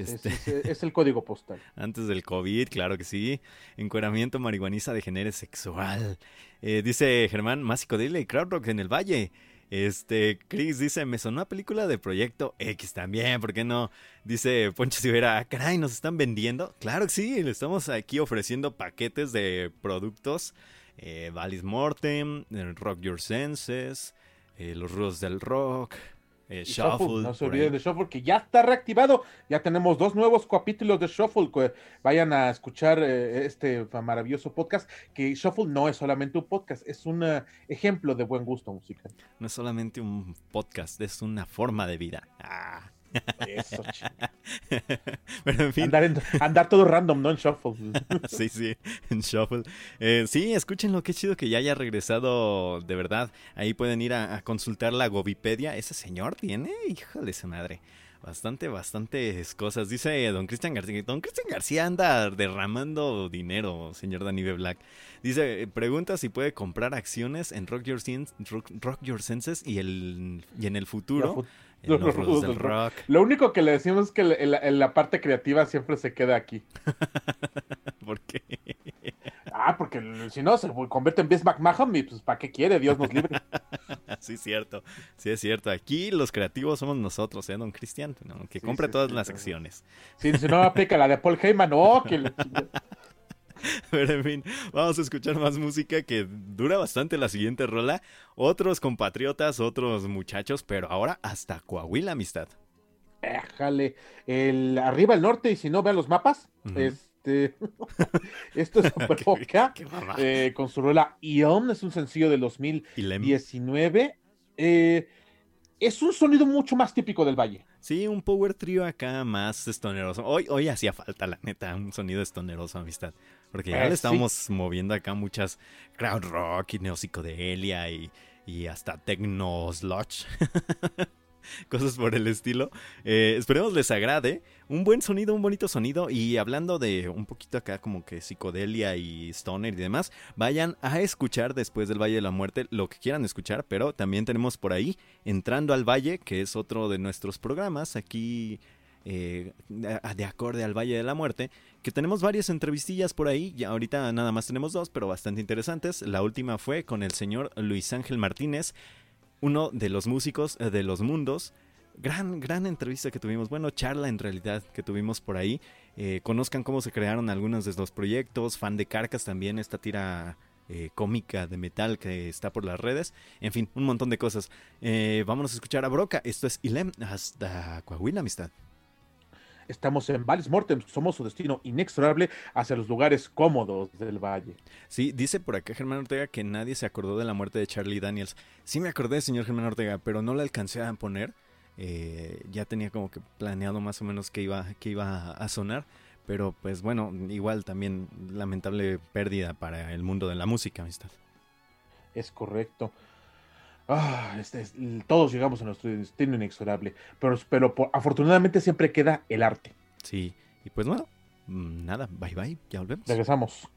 Este... Es, es, es, el código postal. Antes del COVID, claro que sí. Encueramiento marihuaniza de género sexual. Eh, dice Germán, más psicodelia y crowd rock en el valle. Este, Chris dice, me sonó una película de Proyecto X también, ¿por qué no? Dice Poncho Sivera, ah, caray, ¿nos están vendiendo? Claro que sí, le estamos aquí ofreciendo paquetes de productos. Eh, Valis Mortem, Rock Your Senses, eh, Los Rudos del Rock, eh, Shuffle, Shuffle, no se olviden de Shuffle, que ya está reactivado. Ya tenemos dos nuevos capítulos de Shuffle. Vayan a escuchar eh, este maravilloso podcast. Que Shuffle no es solamente un podcast, es un uh, ejemplo de buen gusto musical. No es solamente un podcast, es una forma de vida. Ah. Eso, Pero en fin. Andar, en, andar, todo random, ¿no? En Shuffle. sí, sí, en Shuffle. Eh, sí, escúchenlo, qué chido que ya haya regresado de verdad. Ahí pueden ir a, a consultar la Gobipedia. Ese señor tiene, híjole, esa madre. Bastante, bastantes cosas. Dice don Cristian García. Don Cristian García anda derramando dinero, señor Danny B. Black. Dice, pregunta si puede comprar acciones en Rock Your, Sense, rock, rock Your Senses y, el, y en el futuro. Los, los rudos del rock. Lo único que le decimos es que la, la parte creativa siempre se queda aquí. ¿Por qué? Ah, porque si no se convierte en Bismarck Maham y pues ¿para qué quiere? Dios nos libre. sí, es cierto. Sí, es cierto. Aquí los creativos somos nosotros, ¿eh, don Cristian? ¿no? Que sí, compre sí, todas sí, las secciones. Sí, si no aplica la de Paul Heyman, no, que le... Pero en fin, vamos a escuchar más música que dura bastante la siguiente rola. Otros compatriotas, otros muchachos, pero ahora hasta Coahuila, amistad. Déjale, el arriba el norte, y si no vean los mapas, uh -huh. este esto es Super Boca, eh, con su rola Ion, es un sencillo del 2019. Eh, es un sonido mucho más típico del valle. Sí, un power trio acá más estoneroso. Hoy, hoy hacía falta, la neta, un sonido estoneroso, amistad. Porque ya eh, le estábamos sí. moviendo acá muchas crowd rock y neopsicodelia y, y hasta techno sludge. Cosas por el estilo. Eh, esperemos les agrade. Un buen sonido, un bonito sonido. Y hablando de un poquito acá como que psicodelia y stoner y demás, vayan a escuchar después del Valle de la Muerte lo que quieran escuchar. Pero también tenemos por ahí Entrando al Valle, que es otro de nuestros programas aquí eh, de acorde al Valle de la Muerte, que tenemos varias entrevistillas por ahí, ya ahorita nada más tenemos dos, pero bastante interesantes. La última fue con el señor Luis Ángel Martínez, uno de los músicos de los mundos. Gran, gran entrevista que tuvimos, bueno, charla en realidad que tuvimos por ahí. Eh, conozcan cómo se crearon algunos de los proyectos, fan de Carcas también, esta tira eh, cómica de metal que está por las redes. En fin, un montón de cosas. Eh, vámonos a escuchar a Broca. Esto es Ilem hasta Coahuila, amistad. Estamos en Valles Mortem, somos su destino inexorable hacia los lugares cómodos del valle. Sí, dice por acá Germán Ortega que nadie se acordó de la muerte de Charlie Daniels. Sí me acordé, señor Germán Ortega, pero no la alcancé a poner. Eh, ya tenía como que planeado más o menos que iba, que iba a sonar. Pero pues bueno, igual también lamentable pérdida para el mundo de la música, amistad. Es correcto. Ah, este es- todos llegamos a nuestro destino inexorable, pero, pero por- afortunadamente siempre queda el arte. Sí, y pues bueno, mm, nada, bye bye, ya volvemos. Regresamos.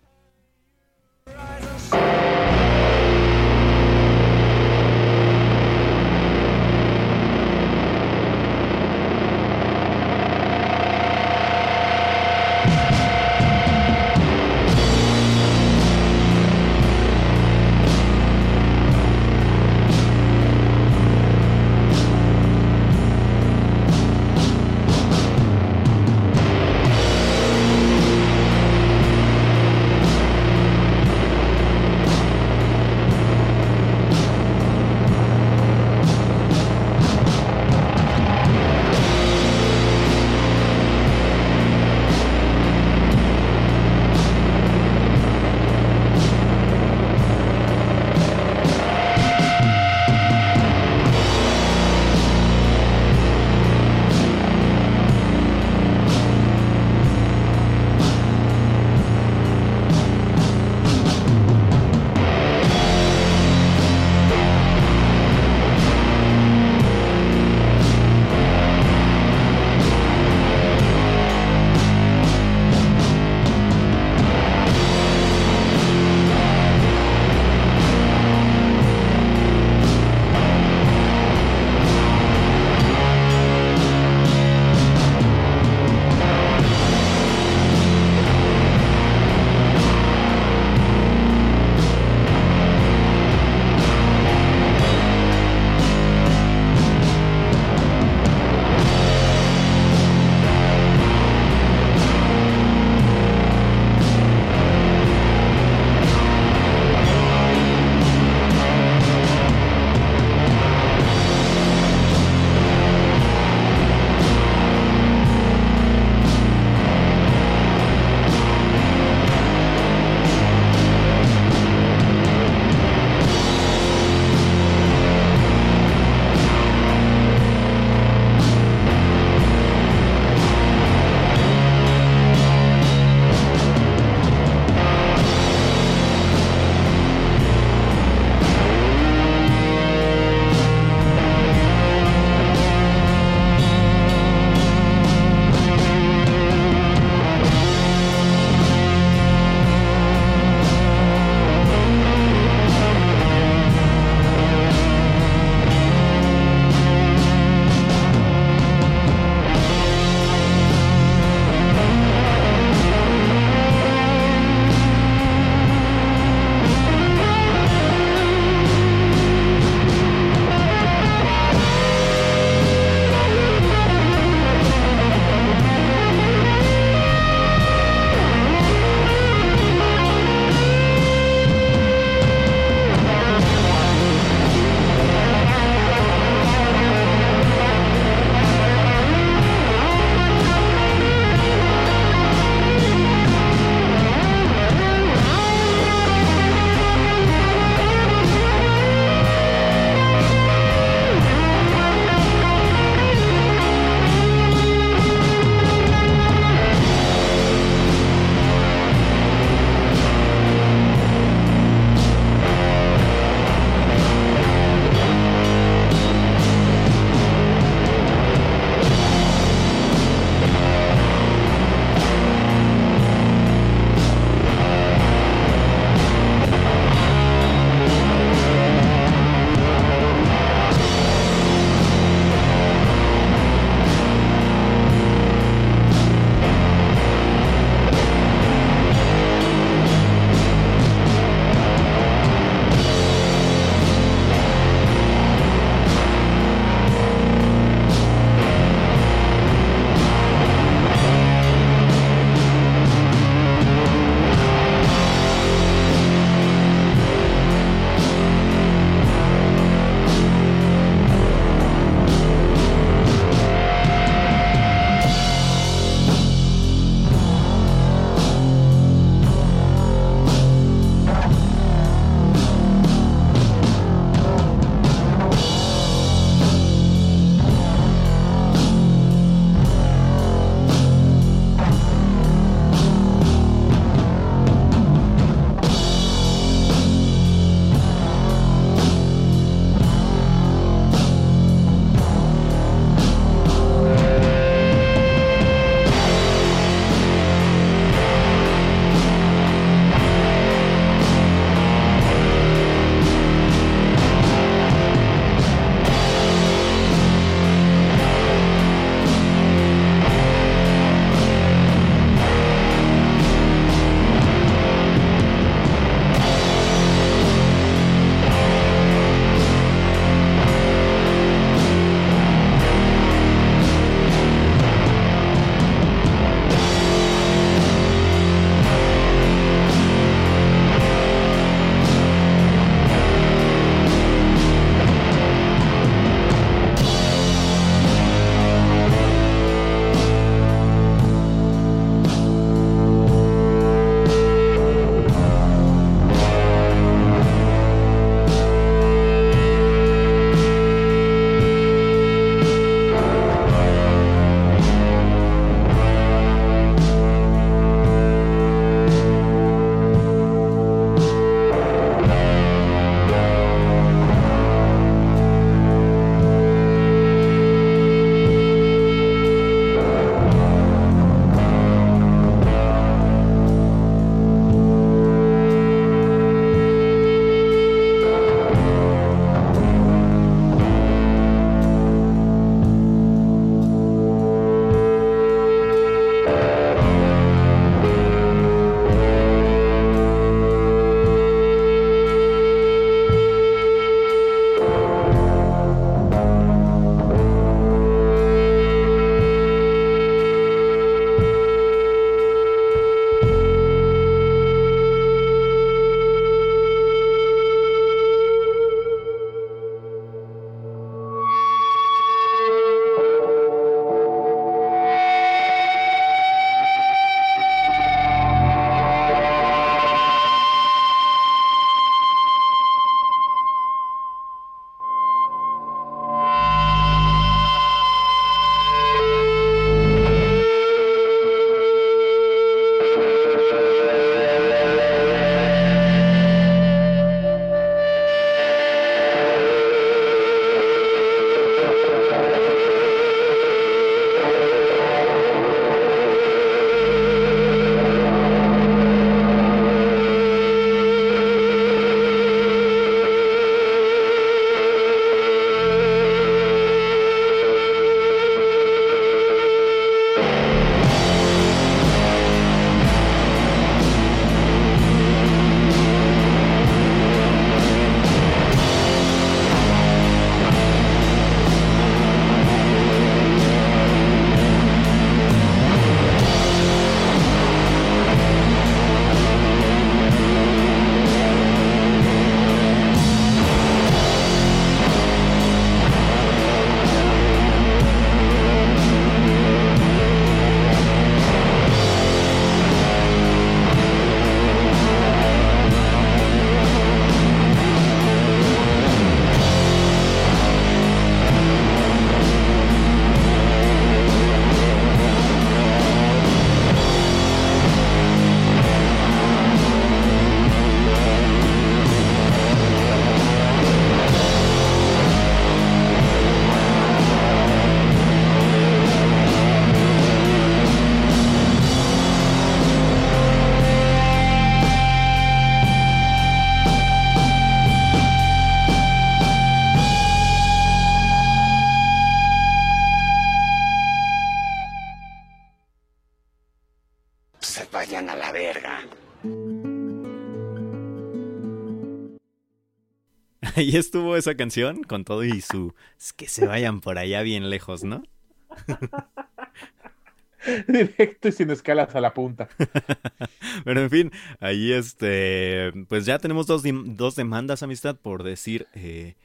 Ahí estuvo esa canción con todo y su... Es que se vayan por allá bien lejos, ¿no? Directo y sin escalas a la punta. Pero en fin, ahí este... Pues ya tenemos dos, dos demandas, amistad, por decir... eh,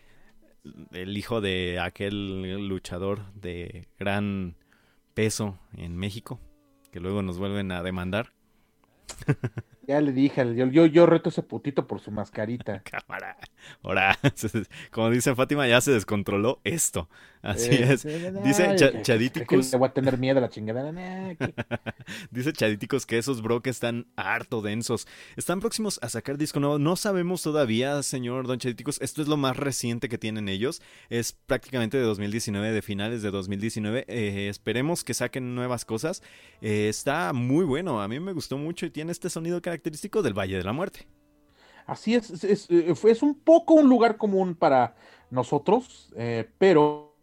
el hijo de aquel luchador de gran peso en México, que luego nos vuelven a demandar. Ya le dije, yo, yo, yo reto a ese putito por su mascarita. Cámara. Ahora, como dice Fátima, ya se descontroló esto. Así Eh, es. Dice ay, Cha- que- que- Chaditicus. que Le voy a tener miedo a la chingada. Que- Dice Chaditicos que esos bro que están harto densos. Están próximos a sacar disco nuevo. No sabemos todavía, señor Don Chaditicos. Esto es lo más reciente que tienen ellos. Es prácticamente de 2019, de finales de 2019. Eh, esperemos que saquen nuevas cosas. Eh, está muy bueno. A mí me gustó mucho y tiene este sonido característico del Valle de la Muerte. Así es, es, es, fue- es un poco un lugar común para nosotros, eh, pero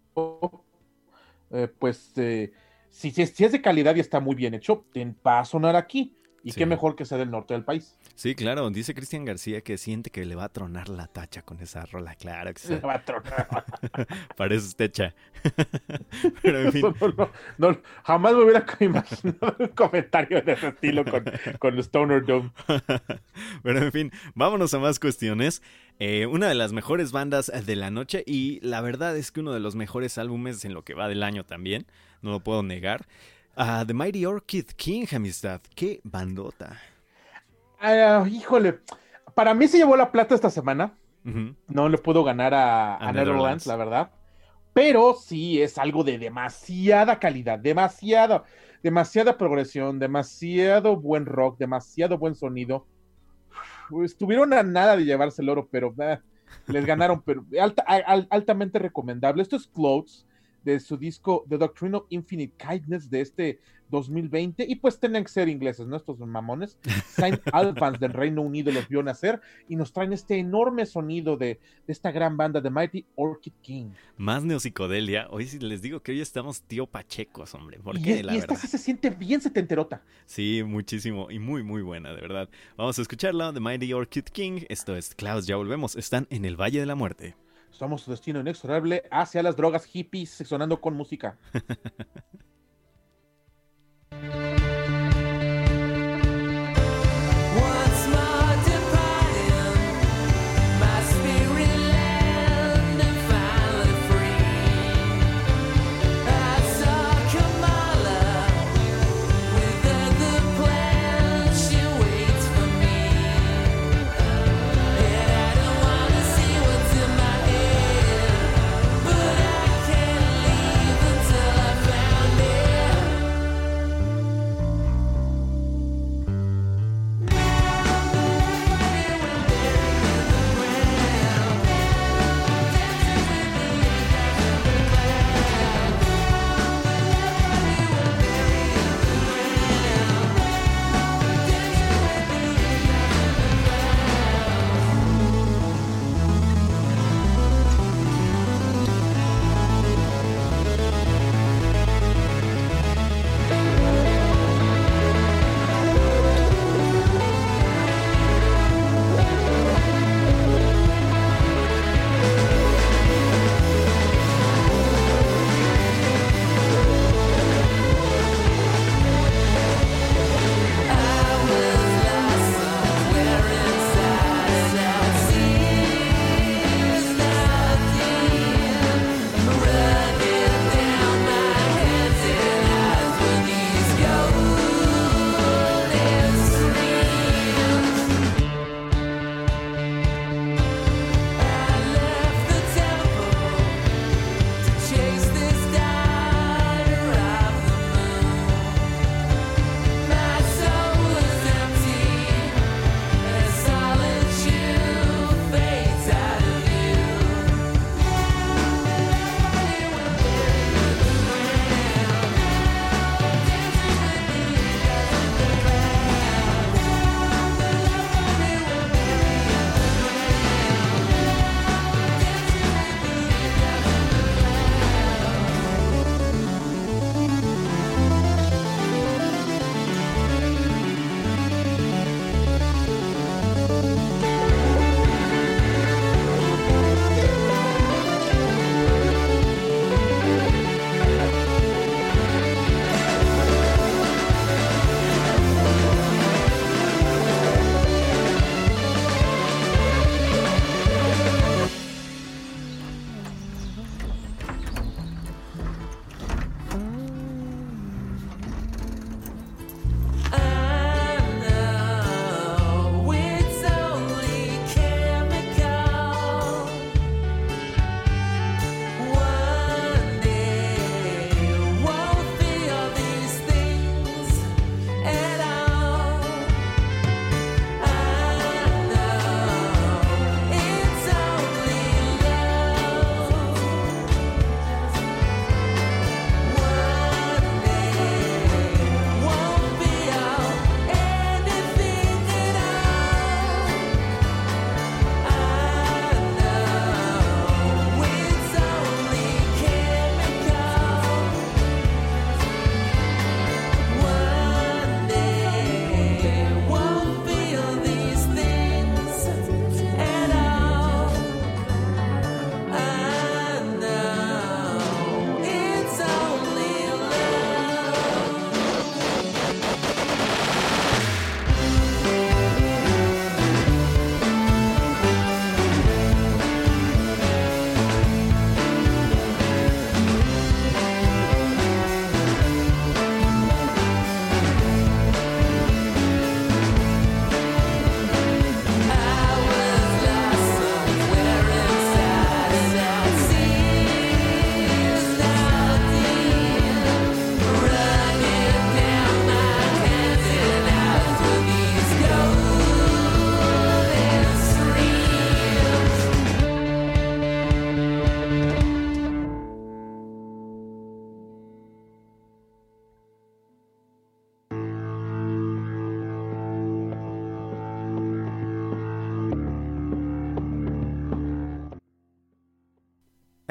eh, pues eh, si, si es, de calidad y está muy bien hecho, va a sonar aquí. Y Sí. qué mejor que sea del norte del país. Sí, claro. Dice Cristian García que siente que le va a tronar la tacha con esa rola. Claro que sí. Le va a tronar. Parece techa. Pero en fin. Eso no, no, no, jamás me hubiera imaginado un comentario de ese estilo con, con Stoner Dome. Pero en fin, vámonos a más cuestiones. Eh, una de las mejores bandas de la noche y la verdad es que uno de los mejores álbumes en lo que va del año también, no lo puedo negar. Ah, The Mighty Orchid King, amistad. Qué bandota. Ah, híjole, para mí se llevó la plata esta semana. No le puedo ganar a, A a Netherlands, Netherlands. la verdad. Pero sí es algo de demasiada calidad, demasiada, demasiada progresión, demasiado buen rock, demasiado buen sonido. Estuvieron a nada de llevarse el oro, pero eh, les ganaron, pero alta- al- altamente recomendable. Esto es Clothes de su disco The Doctrine of Infinite Kindness de este 2020 y pues tienen que ser ingleses, ¿no? Estos mamones. Saint Albans del Reino Unido los vio nacer y nos traen este enorme sonido de, de esta gran banda de Mighty Orchid King. Más neopsicodelia. Hoy sí les digo que hoy estamos tío Pachecos, hombre. ¿Por y qué? y esta verdad. sí se siente bien setenterota. Sí, muchísimo y muy, muy buena, de verdad. Vamos a escucharla, The Mighty Orchid King. Esto es Klaus, ya volvemos. Están en el Valle de la Muerte. Somos su destino inexorable hacia las drogas hippies sonando con música.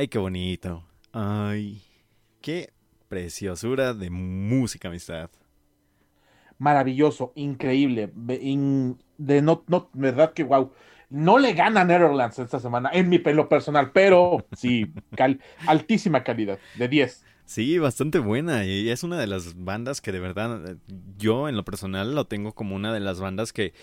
Ay, qué bonito. Ay, qué preciosura de música, amistad. Maravilloso, increíble. de no, no, verdad que wow. No le gana Netherlands esta semana, en mi pelo personal, pero sí, cal- altísima calidad, de 10. Sí, bastante buena. Y es una de las bandas que de verdad, yo en lo personal lo tengo como una de las bandas que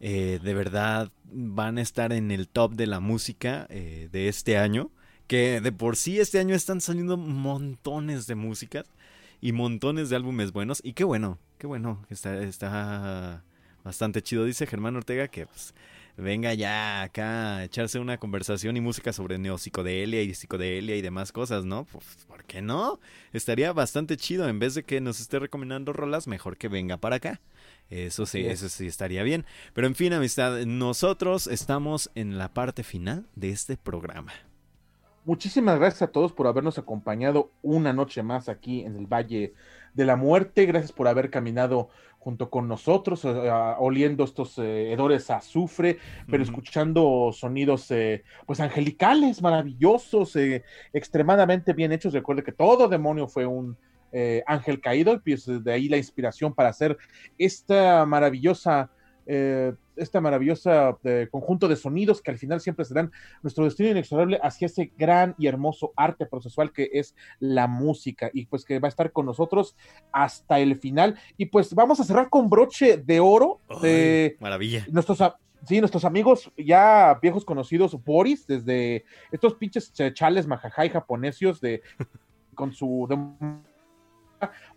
eh, de verdad van a estar en el top de la música eh, de este año. Que de por sí este año están saliendo montones de músicas y montones de álbumes buenos. Y qué bueno, qué bueno. Está, está bastante chido. Dice Germán Ortega que pues, venga ya acá a echarse una conversación y música sobre neopsicodelia y psicodelia y demás cosas, ¿no? Pues, ¿por qué no? Estaría bastante chido. En vez de que nos esté recomendando rolas, mejor que venga para acá. Eso sí, eso sí estaría bien. Pero en fin, amistad, nosotros estamos en la parte final de este programa. Muchísimas gracias a todos por habernos acompañado una noche más aquí en el Valle de la Muerte. Gracias por haber caminado junto con nosotros, eh, oliendo estos eh, hedores a azufre, pero escuchando sonidos eh, pues angelicales, maravillosos, eh, extremadamente bien hechos. Recuerde que todo demonio fue un ángel caído, y pues de ahí la inspiración para hacer esta maravillosa eh, esta maravillosa eh, conjunto de sonidos que al final siempre serán nuestro destino inexorable hacia ese gran y hermoso arte procesual que es la música y pues que va a estar con nosotros hasta el final y pues vamos a cerrar con broche de oro de Ay, maravilla. nuestros sí, nuestros amigos ya viejos conocidos Boris desde estos pinches ch- chales majajay japonesios de con su de-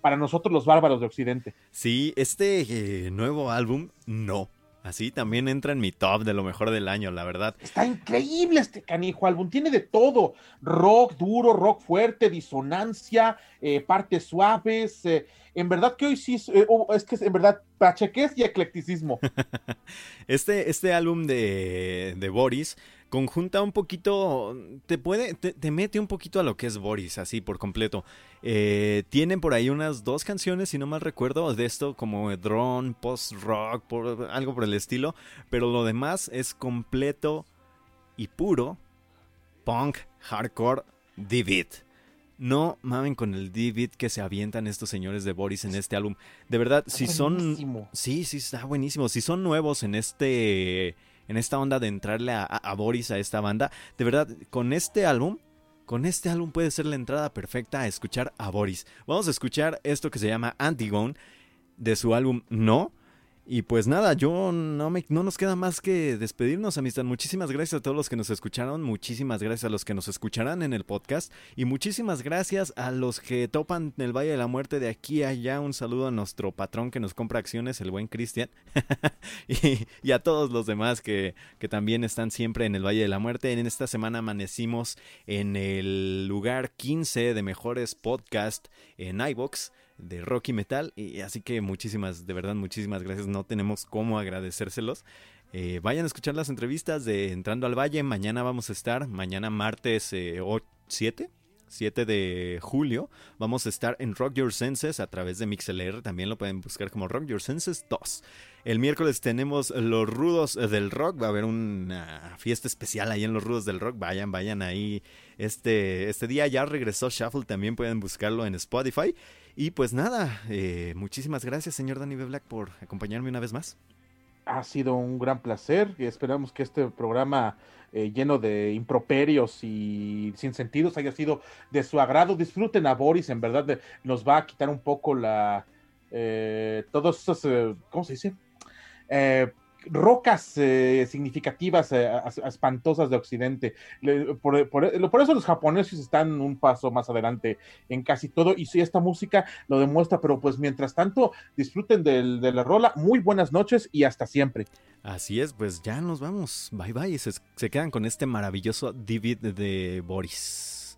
para nosotros los bárbaros de occidente Sí, este eh, nuevo álbum, no. Así también entra en mi top de lo mejor del año, la verdad. Está increíble este canijo álbum, tiene de todo, rock duro, rock fuerte, disonancia, eh, partes suaves, eh, en verdad que hoy sí, es, eh, oh, es que es en verdad pacheques y eclecticismo. Este, este álbum de, de Boris conjunta un poquito, te puede, te, te mete un poquito a lo que es Boris, así por completo. Eh, tienen por ahí unas dos canciones, si no mal recuerdo, de esto como drone, post-rock, por, algo por el estilo, pero lo demás es completo y puro punk, hardcore, D-Beat. No mamen con el D-Beat que se avientan estos señores de Boris en este álbum. De verdad, Está si son... buenísimo. Sí, sí, está buenísimo. Si son nuevos en este. En esta onda de entrarle a, Boris a esta banda. De verdad, con este álbum. Con este álbum puede ser la entrada perfecta a escuchar a Boris. Vamos a escuchar esto que se llama Antigone. De su álbum No. Y pues nada, yo no me no nos queda más que despedirnos, amistad. Muchísimas gracias a todos los que nos escucharon, muchísimas gracias a los que nos escucharán en el podcast y muchísimas gracias a los que topan el Valle de la Muerte de aquí a allá. Un saludo a nuestro patrón que nos compra acciones, el buen Cristian. y, a todos los demás que, que también están siempre en el Valle de la Muerte. En esta semana amanecimos en el lugar 15 de mejores podcast en iBox de rock y metal. Y así que muchísimas, de verdad, muchísimas gracias. No tenemos cómo agradecérselos. Eh, vayan a escuchar las entrevistas de Entrando al Valle. Mañana vamos a estar, mañana martes eh, o- 7. 7 de julio vamos a estar en Rock Your Senses a través de MixLR, también lo pueden buscar como Rock Your Senses 2. El miércoles tenemos Los Rudos del Rock, va a haber una fiesta especial ahí en Los Rudos del Rock, vayan, vayan ahí. Este, este día ya regresó Shuffle, también pueden buscarlo en Spotify. Y pues nada, eh, muchísimas gracias señor Danny B. Black por acompañarme una vez más. Ha sido un gran placer y esperamos que este programa eh, lleno de improperios y sin sentidos haya sido de su agrado. Disfruten a Boris, en verdad nos va a quitar un poco la... eh, todos esos, eh, ¿cómo se dice? Rocas eh, significativas, eh, as- espantosas de Occidente. Por, por- eso los japoneses están un paso más adelante en casi todo y si esta música lo demuestra, pero pues mientras tanto disfruten del- de la rola, muy buenas noches y hasta siempre. Así es, pues ya nos vamos. Bye bye. Se, se quedan con este maravilloso DVD de Boris.